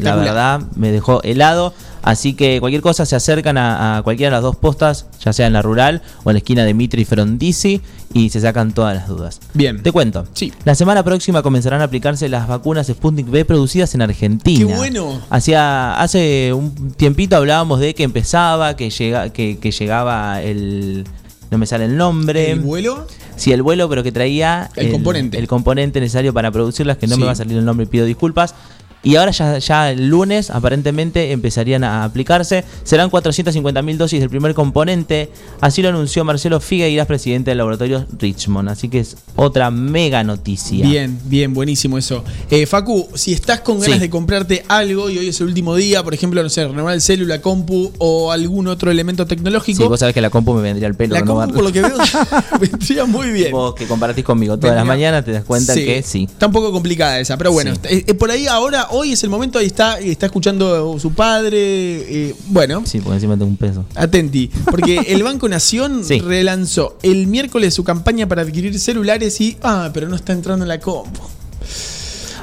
la verdad me dejó helado. Así que cualquier cosa se acercan a, a cualquiera de las dos postas, ya sea en la rural o en la esquina de Mitre y Frondizi, y se sacan todas las dudas. Bien. Te cuento. Sí. La semana próxima comenzarán a aplicarse las vacunas Sputnik B producidas en Argentina. ¡Qué bueno! Hace un tiempito hablábamos de que empezaba, que, llega, que, que llegaba el. No me sale el nombre. ¿El vuelo? Sí, el vuelo, pero que traía El componente. el componente necesario para producirlas, que no Sí. me va a salir el nombre, pido disculpas. Y ahora ya, ya el lunes aparentemente empezarían a aplicarse. Serán 450.000 dosis del primer componente. Así lo anunció Marcelo Figueiras, presidente del laboratorio Richmond. Así que es otra mega noticia. Bien, bien, buenísimo eso. Eh, Facu, si estás con ganas Sí. de comprarte algo y hoy es el último día, por ejemplo, no sé, renovar el célula, compu o algún otro elemento tecnológico, Sí, vos sabés que la compu me vendría al pelo. la compu por lo que veo vendría muy bien. Vos que compartís conmigo todas las mañanas te das cuenta Sí. que sí. Está un poco complicada esa, pero bueno, Sí. eh, eh, por ahí ahora, hoy es el momento, ahí está, está escuchando su padre, eh, bueno. Sí, porque encima tengo un peso. Atenti, porque el Banco Nación Sí. relanzó el miércoles su campaña para adquirir celulares y. Ah, pero no está entrando en la compu.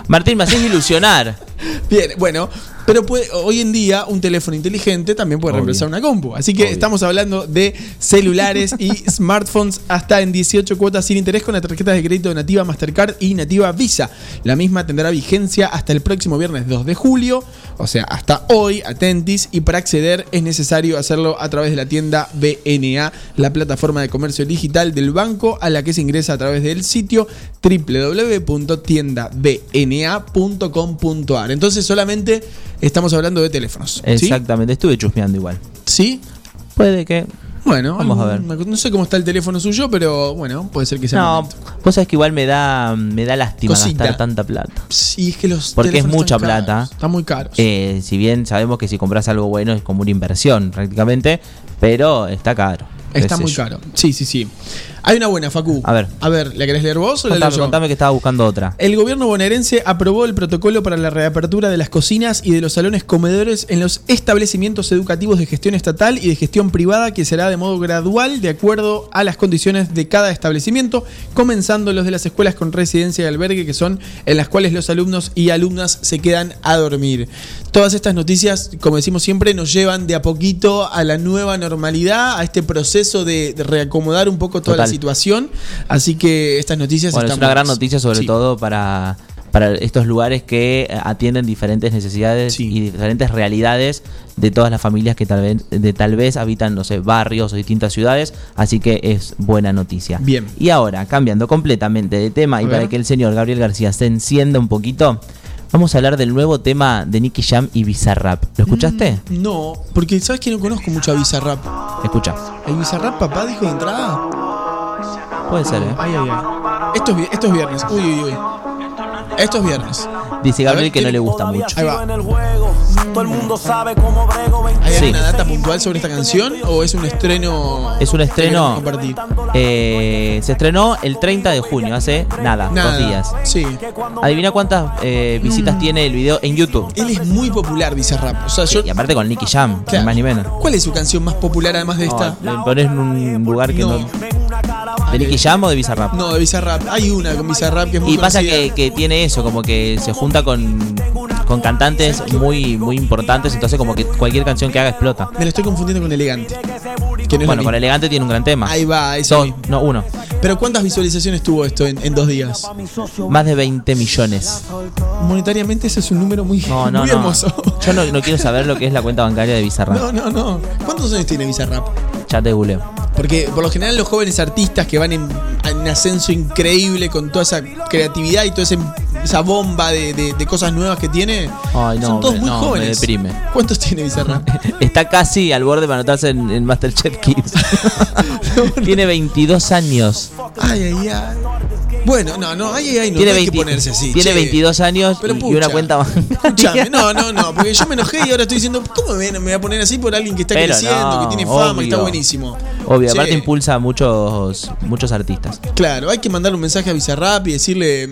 Martín, me haces ilusionar. Bien, bueno, pero puede- hoy en día un teléfono inteligente también puede Obvio. reemplazar una compu. Así que Obvio. estamos hablando de celulares y smartphones hasta en 18 cuotas sin interés con las tarjetas de crédito de Nativa Mastercard y Nativa Visa. La misma tendrá vigencia hasta el próximo viernes 2 de julio, o sea, hasta hoy, atentis, y para acceder es necesario hacerlo a través de la tienda BNA, la plataforma de comercio digital del banco a la que se ingresa a través del sitio www.tiendabna.com.ar. Entonces solamente estamos hablando de teléfonos. ¿sí? Exactamente, estuve chusmeando igual. ¿Sí? Puede que. Bueno, Vamos a ver. no sé cómo está el teléfono suyo, pero bueno, puede ser que sea. No, vos sabés que igual me da, me da lástima Cosita. gastar tanta plata. Sí, es que los Porque es mucha están caros, plata. Están muy caros. Eh, si bien sabemos que si compras algo bueno es como una inversión prácticamente, pero está caro. Está muy yo. caro. Sí, sí, sí. Hay una buena, Facu. A ver. A ver, ¿la querés leer vos o la leo yo? contame que estaba buscando otra. El gobierno bonaerense aprobó el protocolo para la reapertura de las cocinas y de los salones comedores en los establecimientos educativos de gestión estatal y de gestión privada que será de modo gradual de acuerdo a las condiciones de cada establecimiento, comenzando los de las escuelas con residencia y albergue que son en las cuales los alumnos y alumnas se quedan a dormir. Todas estas noticias, como decimos siempre, nos llevan de a poquito a la nueva normalidad, a este proceso de, de reacomodar un poco toda la situación. Así que estas noticias Bueno, es están una gran noticia sobre Sí. todo para, para estos lugares que eh, atienden diferentes necesidades y diferentes realidades de todas las familias que tal vez, de tal vez habitan, no sé, barrios o distintas ciudades, así que es buena noticia. Bien. Y ahora, cambiando completamente de tema y para que el señor Gabriel García se encienda un poquito, Vamos a hablar del nuevo tema de Nicky Jam y Bizarrap. ¿Lo escuchaste? No, porque sabes que no conozco mucho a Bizarrap. Escucha. ¿El Bizarrap papá dijo de entrada? Puede ser, ¿eh? Ay, ay, ay. Esto es, esto es viernes. Uy, uy, uy. Esto es viernes. Dice Gabriel que no ¿qué- le gusta mucho. Ahí va. Todo el mundo sabe cómo brego. ¿Hay Sí. alguna data puntual sobre esta canción o es un estreno? Es un estreno. eh, se estrenó el 30 de junio, hace nada, Nada. dos días. Sí. Adivina cuántas eh, visitas Mm. tiene el video en YouTube. Él es muy popular, Bizarrap. O sea, yo. Y aparte con Nicky Jam, Claro. ni más ni menos. ¿Cuál es su canción más popular además de esta? No, le pones en un lugar que no. No. ¿De Nicky Jam o de Bizarrap? No, de Bizarrap. Hay una con Bizarrap que es muy Y pasa que, que tiene eso, como que se junta con, con cantantes muy, muy importantes, entonces como que cualquier canción que haga explota. Me lo estoy confundiendo con Elegante. Que no Bueno, con. Elegante tiene un gran tema. Ahí va, eso Dos, no, uno. Pero ¿cuántas visualizaciones tuvo esto en, en dos días? Más de 20 millones. Monetariamente ese es un número muy, No, no, muy no. hermoso. Yo no, no quiero saber lo que es la cuenta bancaria de Bizarrap. No, no, no. ¿Cuántos años tiene Bizarrap? Ya te googleo. Porque por lo general los jóvenes artistas que van en, en ascenso increíble con toda esa creatividad y toda esa bomba de, de- de cosas nuevas que tiene, Ay, no, son todos me- muy no, me jóvenes. deprime. ¿Cuántos tiene Bizarrap? Está casi al borde para anotarse en, en Masterchef Kids. tiene 22 años. Ay, ay, ay. Bueno, no, no, ay, no, tiene no hay que 20 ponerse así. tiene che. 22 años Pero y, una cuenta. Escuchame, no, no, no, porque yo me enojé y ahora estoy diciendo, ¿cómo me, me voy a poner así por alguien que está Pero creciendo, no, que tiene fama, que está obvio. buenísimo? Obvio, Che, aparte impulsa a muchos, muchos artistas. Claro, hay que mandarle un mensaje a Bizarrap y decirle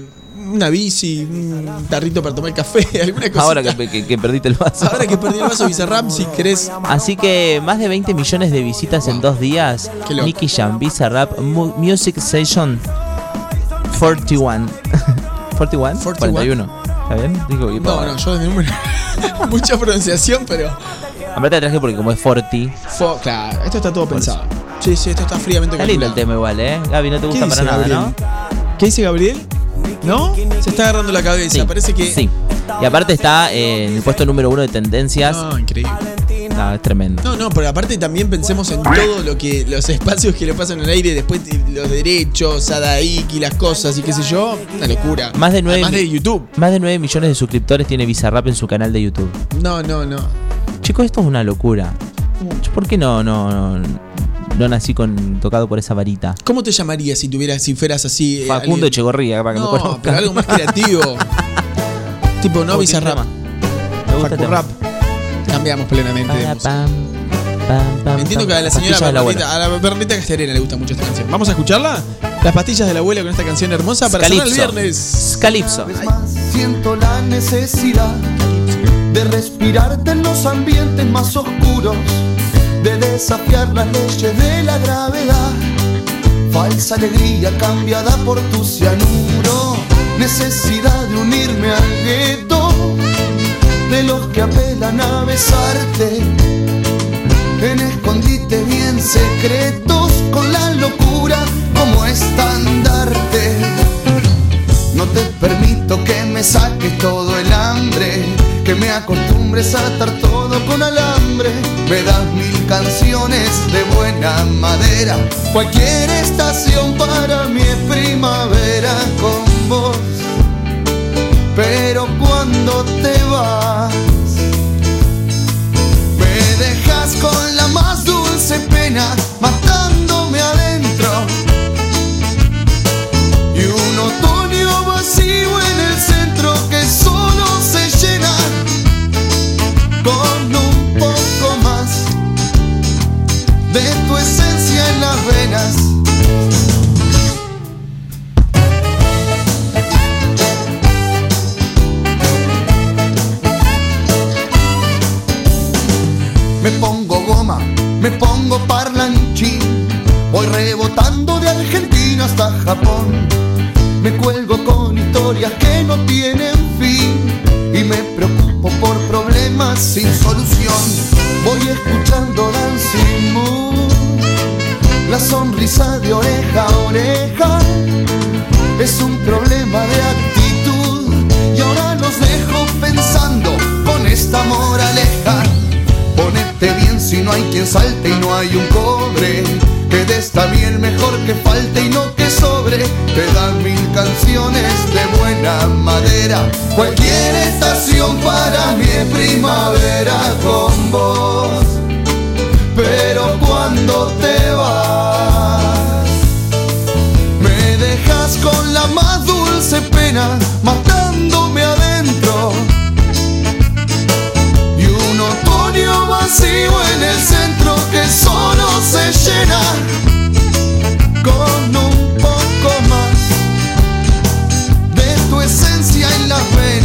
una bici, un tarrito para tomar café, alguna cosa. Ahora que, que- que perdiste el vaso. Ahora que perdí el vaso Bizarrap, si querés. Así que más de 20 millones de visitas en dos días. Nicky Jam, Bizarrap, Mu- Music Station 41. 41? 41. ¿Está bien? Digo, No, para- no, yo desde número. Mucha pronunciación, pero. Aparte traje porque como es 40. Fo- claro, esto está todo pensado. Sí, sí, esto está fríamente Está lindo el tema igual, ¿eh? Gaby, no te ¿Qué gusta para nada, Gabriel? ¿no? ¿Qué dice Gabriel? ¿No? Se está agarrando la cabeza. Sí, Parece que. Sí. Y aparte está eh, en el puesto número uno de tendencias. No, increíble. Es tremendo. No, no, pero aparte también pensemos en todo lo que. los espacios que le pasan al aire, después los derechos, Adaik y las cosas y qué sé yo. Una locura. Más de 9 Además de YouTube. Más de 9 millones de suscriptores tiene Bizarrap en su canal de YouTube. No, no, no. Chicos, esto es una locura. ¿Por qué no, no, no, no nací con tocado por esa varita? ¿Cómo te llamarías si tuvieras, si fueras así? eh, Facundo Echegorría, para que me No, conozcan. pero algo más creativo. tipo, no ¿Cómo qué Bizarrap. Me gusta el Facu tema. Rap. Cambiamos plenamente. de música. pam, pam, pam, Entiendo que a la señora la abuela. a la Bernardita Castellarena le gusta mucho esta canción. ¿Vamos a escucharla? Las pastillas de la abuela con esta canción hermosa para cerrar el viernes. Calypso. Siento la necesidad de respirarte en los ambientes más oscuros, de desafiar las leyes de la gravedad. Falsa alegría cambiada por tu cianuro, necesidad de unirme al gueto de los que apelan a besarte. En escondite bien secretos con la locura como estandarte. No te permito que me saques todo el hambre, que me acostumbres a atar todo con alambre. Me das mil canciones de buena madera, cualquier estación para es primavera con vos. Pero cuando te vas, me dejas con la más dulce pena, matándome adentro. Y un otoño vacío en el centro que solo se llena con un poco más de tu esencia en las venas. Me pongo goma, me pongo parlanchín, voy rebotando de Argentina hasta Japón. Me cuelgo con historias que no tienen fin y me preocupo por problemas sin solución. Voy escuchando Dancing Moon, la sonrisa de oreja a oreja es un problema de actitud y ahora los dejo pensando con esta moraleja. Bien si no hay quien salte y no hay un cobre. Que de esta bien mejor que falte y no que sobre. te dan mil canciones de buena madera. Cualquier estación para mí es primavera con vos. Pero cuando te vas, me dejas con la más dulce pena, matándome vacío en el centro que solo se llena con un poco más de tu esencia en las venas.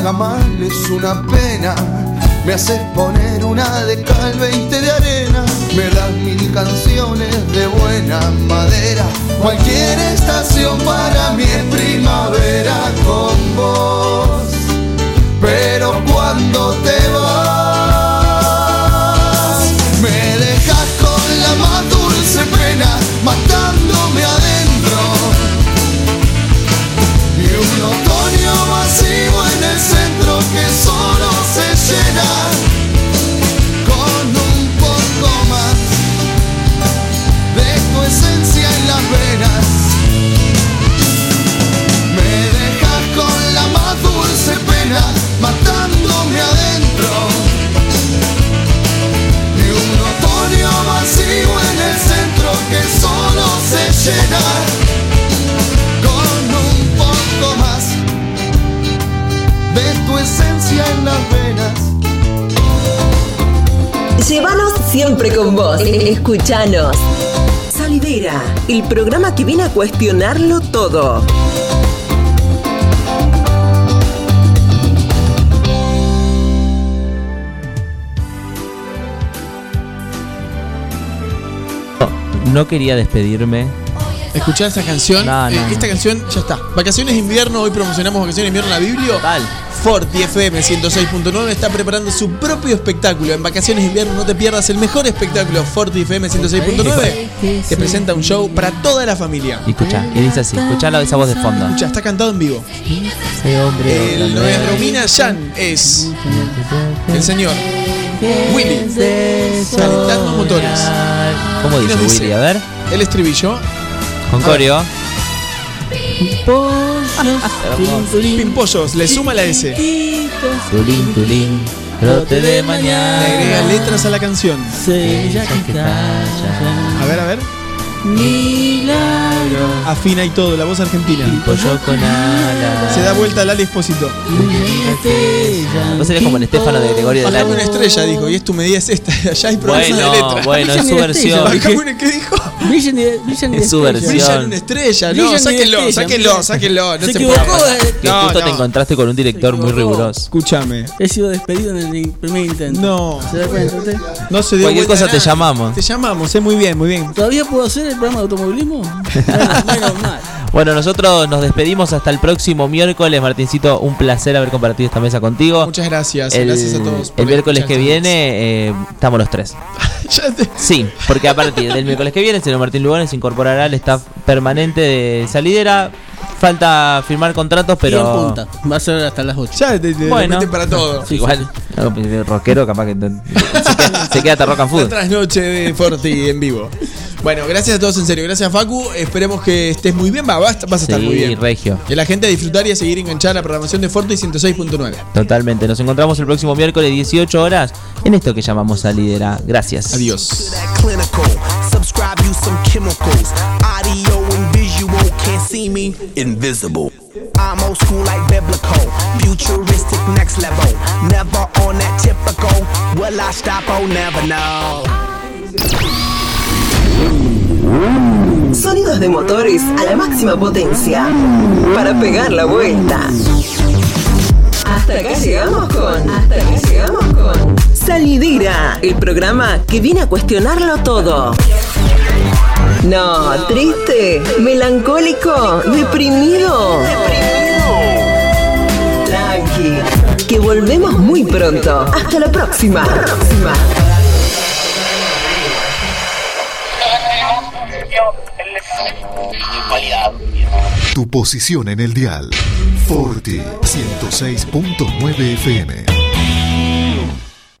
Haga mal es una pena. Me haces poner una de cal, 20 de arena. Me das mil canciones de buena madera. Cualquier estación para mí es primavera con vos. Pero cuando te vas, se llena con un poco más de tu esencia en las venas. Llévanos siempre con vos. Escuchanos. Salidera, el programa que viene a cuestionarlo todo. No quería despedirme. Escuchar esta canción. No, no, eh, no. Esta canción ya está. Vacaciones de invierno, hoy promocionamos Vacaciones de invierno en la Biblia. Forti FM 106.9 está preparando su propio espectáculo. En Vacaciones de invierno no te pierdas el mejor espectáculo. Forti FM 106.9 te presenta un show para toda la familia. Y escucha, y dice así, escucha esa voz de fondo. Escucha, está cantado en vivo. Hombre. El no es Romina Yan, es el señor Willy calentando motores. ¿Cómo dice nos Willy? A ver. El estribillo. Con coreo. Pimpollos, le suma la S. Tulín, tulín. Brote de mañana. Le agrega letras a la canción. A ver, a ver. Milagro. Afina y todo, la voz argentina. Pollo con alas. Se da vuelta al Ali Espósito. Vos serías como el Estefano de Gregorio del Bajame una estrella, dijo, y es tu medida es esta. Allá hay problemas Bueno, de letra. bueno, es su versión. Bajame una- ¿Qué dijo? Brillan y, brillan y Es su estrellas. versión. Brillan una estrella. No, Brillan y sáquenlo, estrellas, sáquenlo, sáquenlo. No Se se, equivocó, puede. eh. Que No, justo no. te encontraste con un director muy riguroso. Escúchame. He sido despedido en el primer intento. No. ¿Se da cuenta usted? No se dio Cualquier vuelta cosa a te nada. llamamos. Te llamamos, eh, muy bien, muy bien. ¿Todavía puedo hacer el programa de automovilismo? Menos mal. Bueno, nosotros nos despedimos hasta el próximo miércoles. Martincito, un placer haber compartido esta mesa contigo. Muchas gracias. El, gracias a todos. por el miércoles que viene eh, estamos los tres. Sí, porque a partir del miércoles que viene, el señor Martín Lugones se incorporará al staff permanente de Salidera. Falta firmar contratos, Y en pero. punta. Va a ser hasta las 8. Ya te, te Bueno. lo meten para todo. Sí, igual, algo rockero, capaz que se queda, se queda hasta rock and food. trasnoche de Forti en vivo. Bueno, gracias a todos en serio. Gracias Facu. Esperemos que estés muy bien. Va, vas, vas a estar Sí, muy bien. regio. Que la gente a disfrutar y a seguir enganchada a la programación de Forti 106.9. Totalmente. Nos encontramos el próximo miércoles 18 horas en esto que llamamos Salidera. Gracias. Adiós. You visual can't see me. Invisible. I'm old school like biblical. Futuristic next level. Never on that typical. Will I stop? Oh, never know. Sonidos de motores a la máxima potencia para pegar la vuelta. Hasta acá llegamos con. Hasta acá llegamos con. Salidera, el programa que viene a cuestionarlo todo. No, triste, melancólico, deprimido. Tranqui, que volvemos muy pronto. Hasta la próxima. próxima. Tu posición en el dial. Forti 106.9 FM.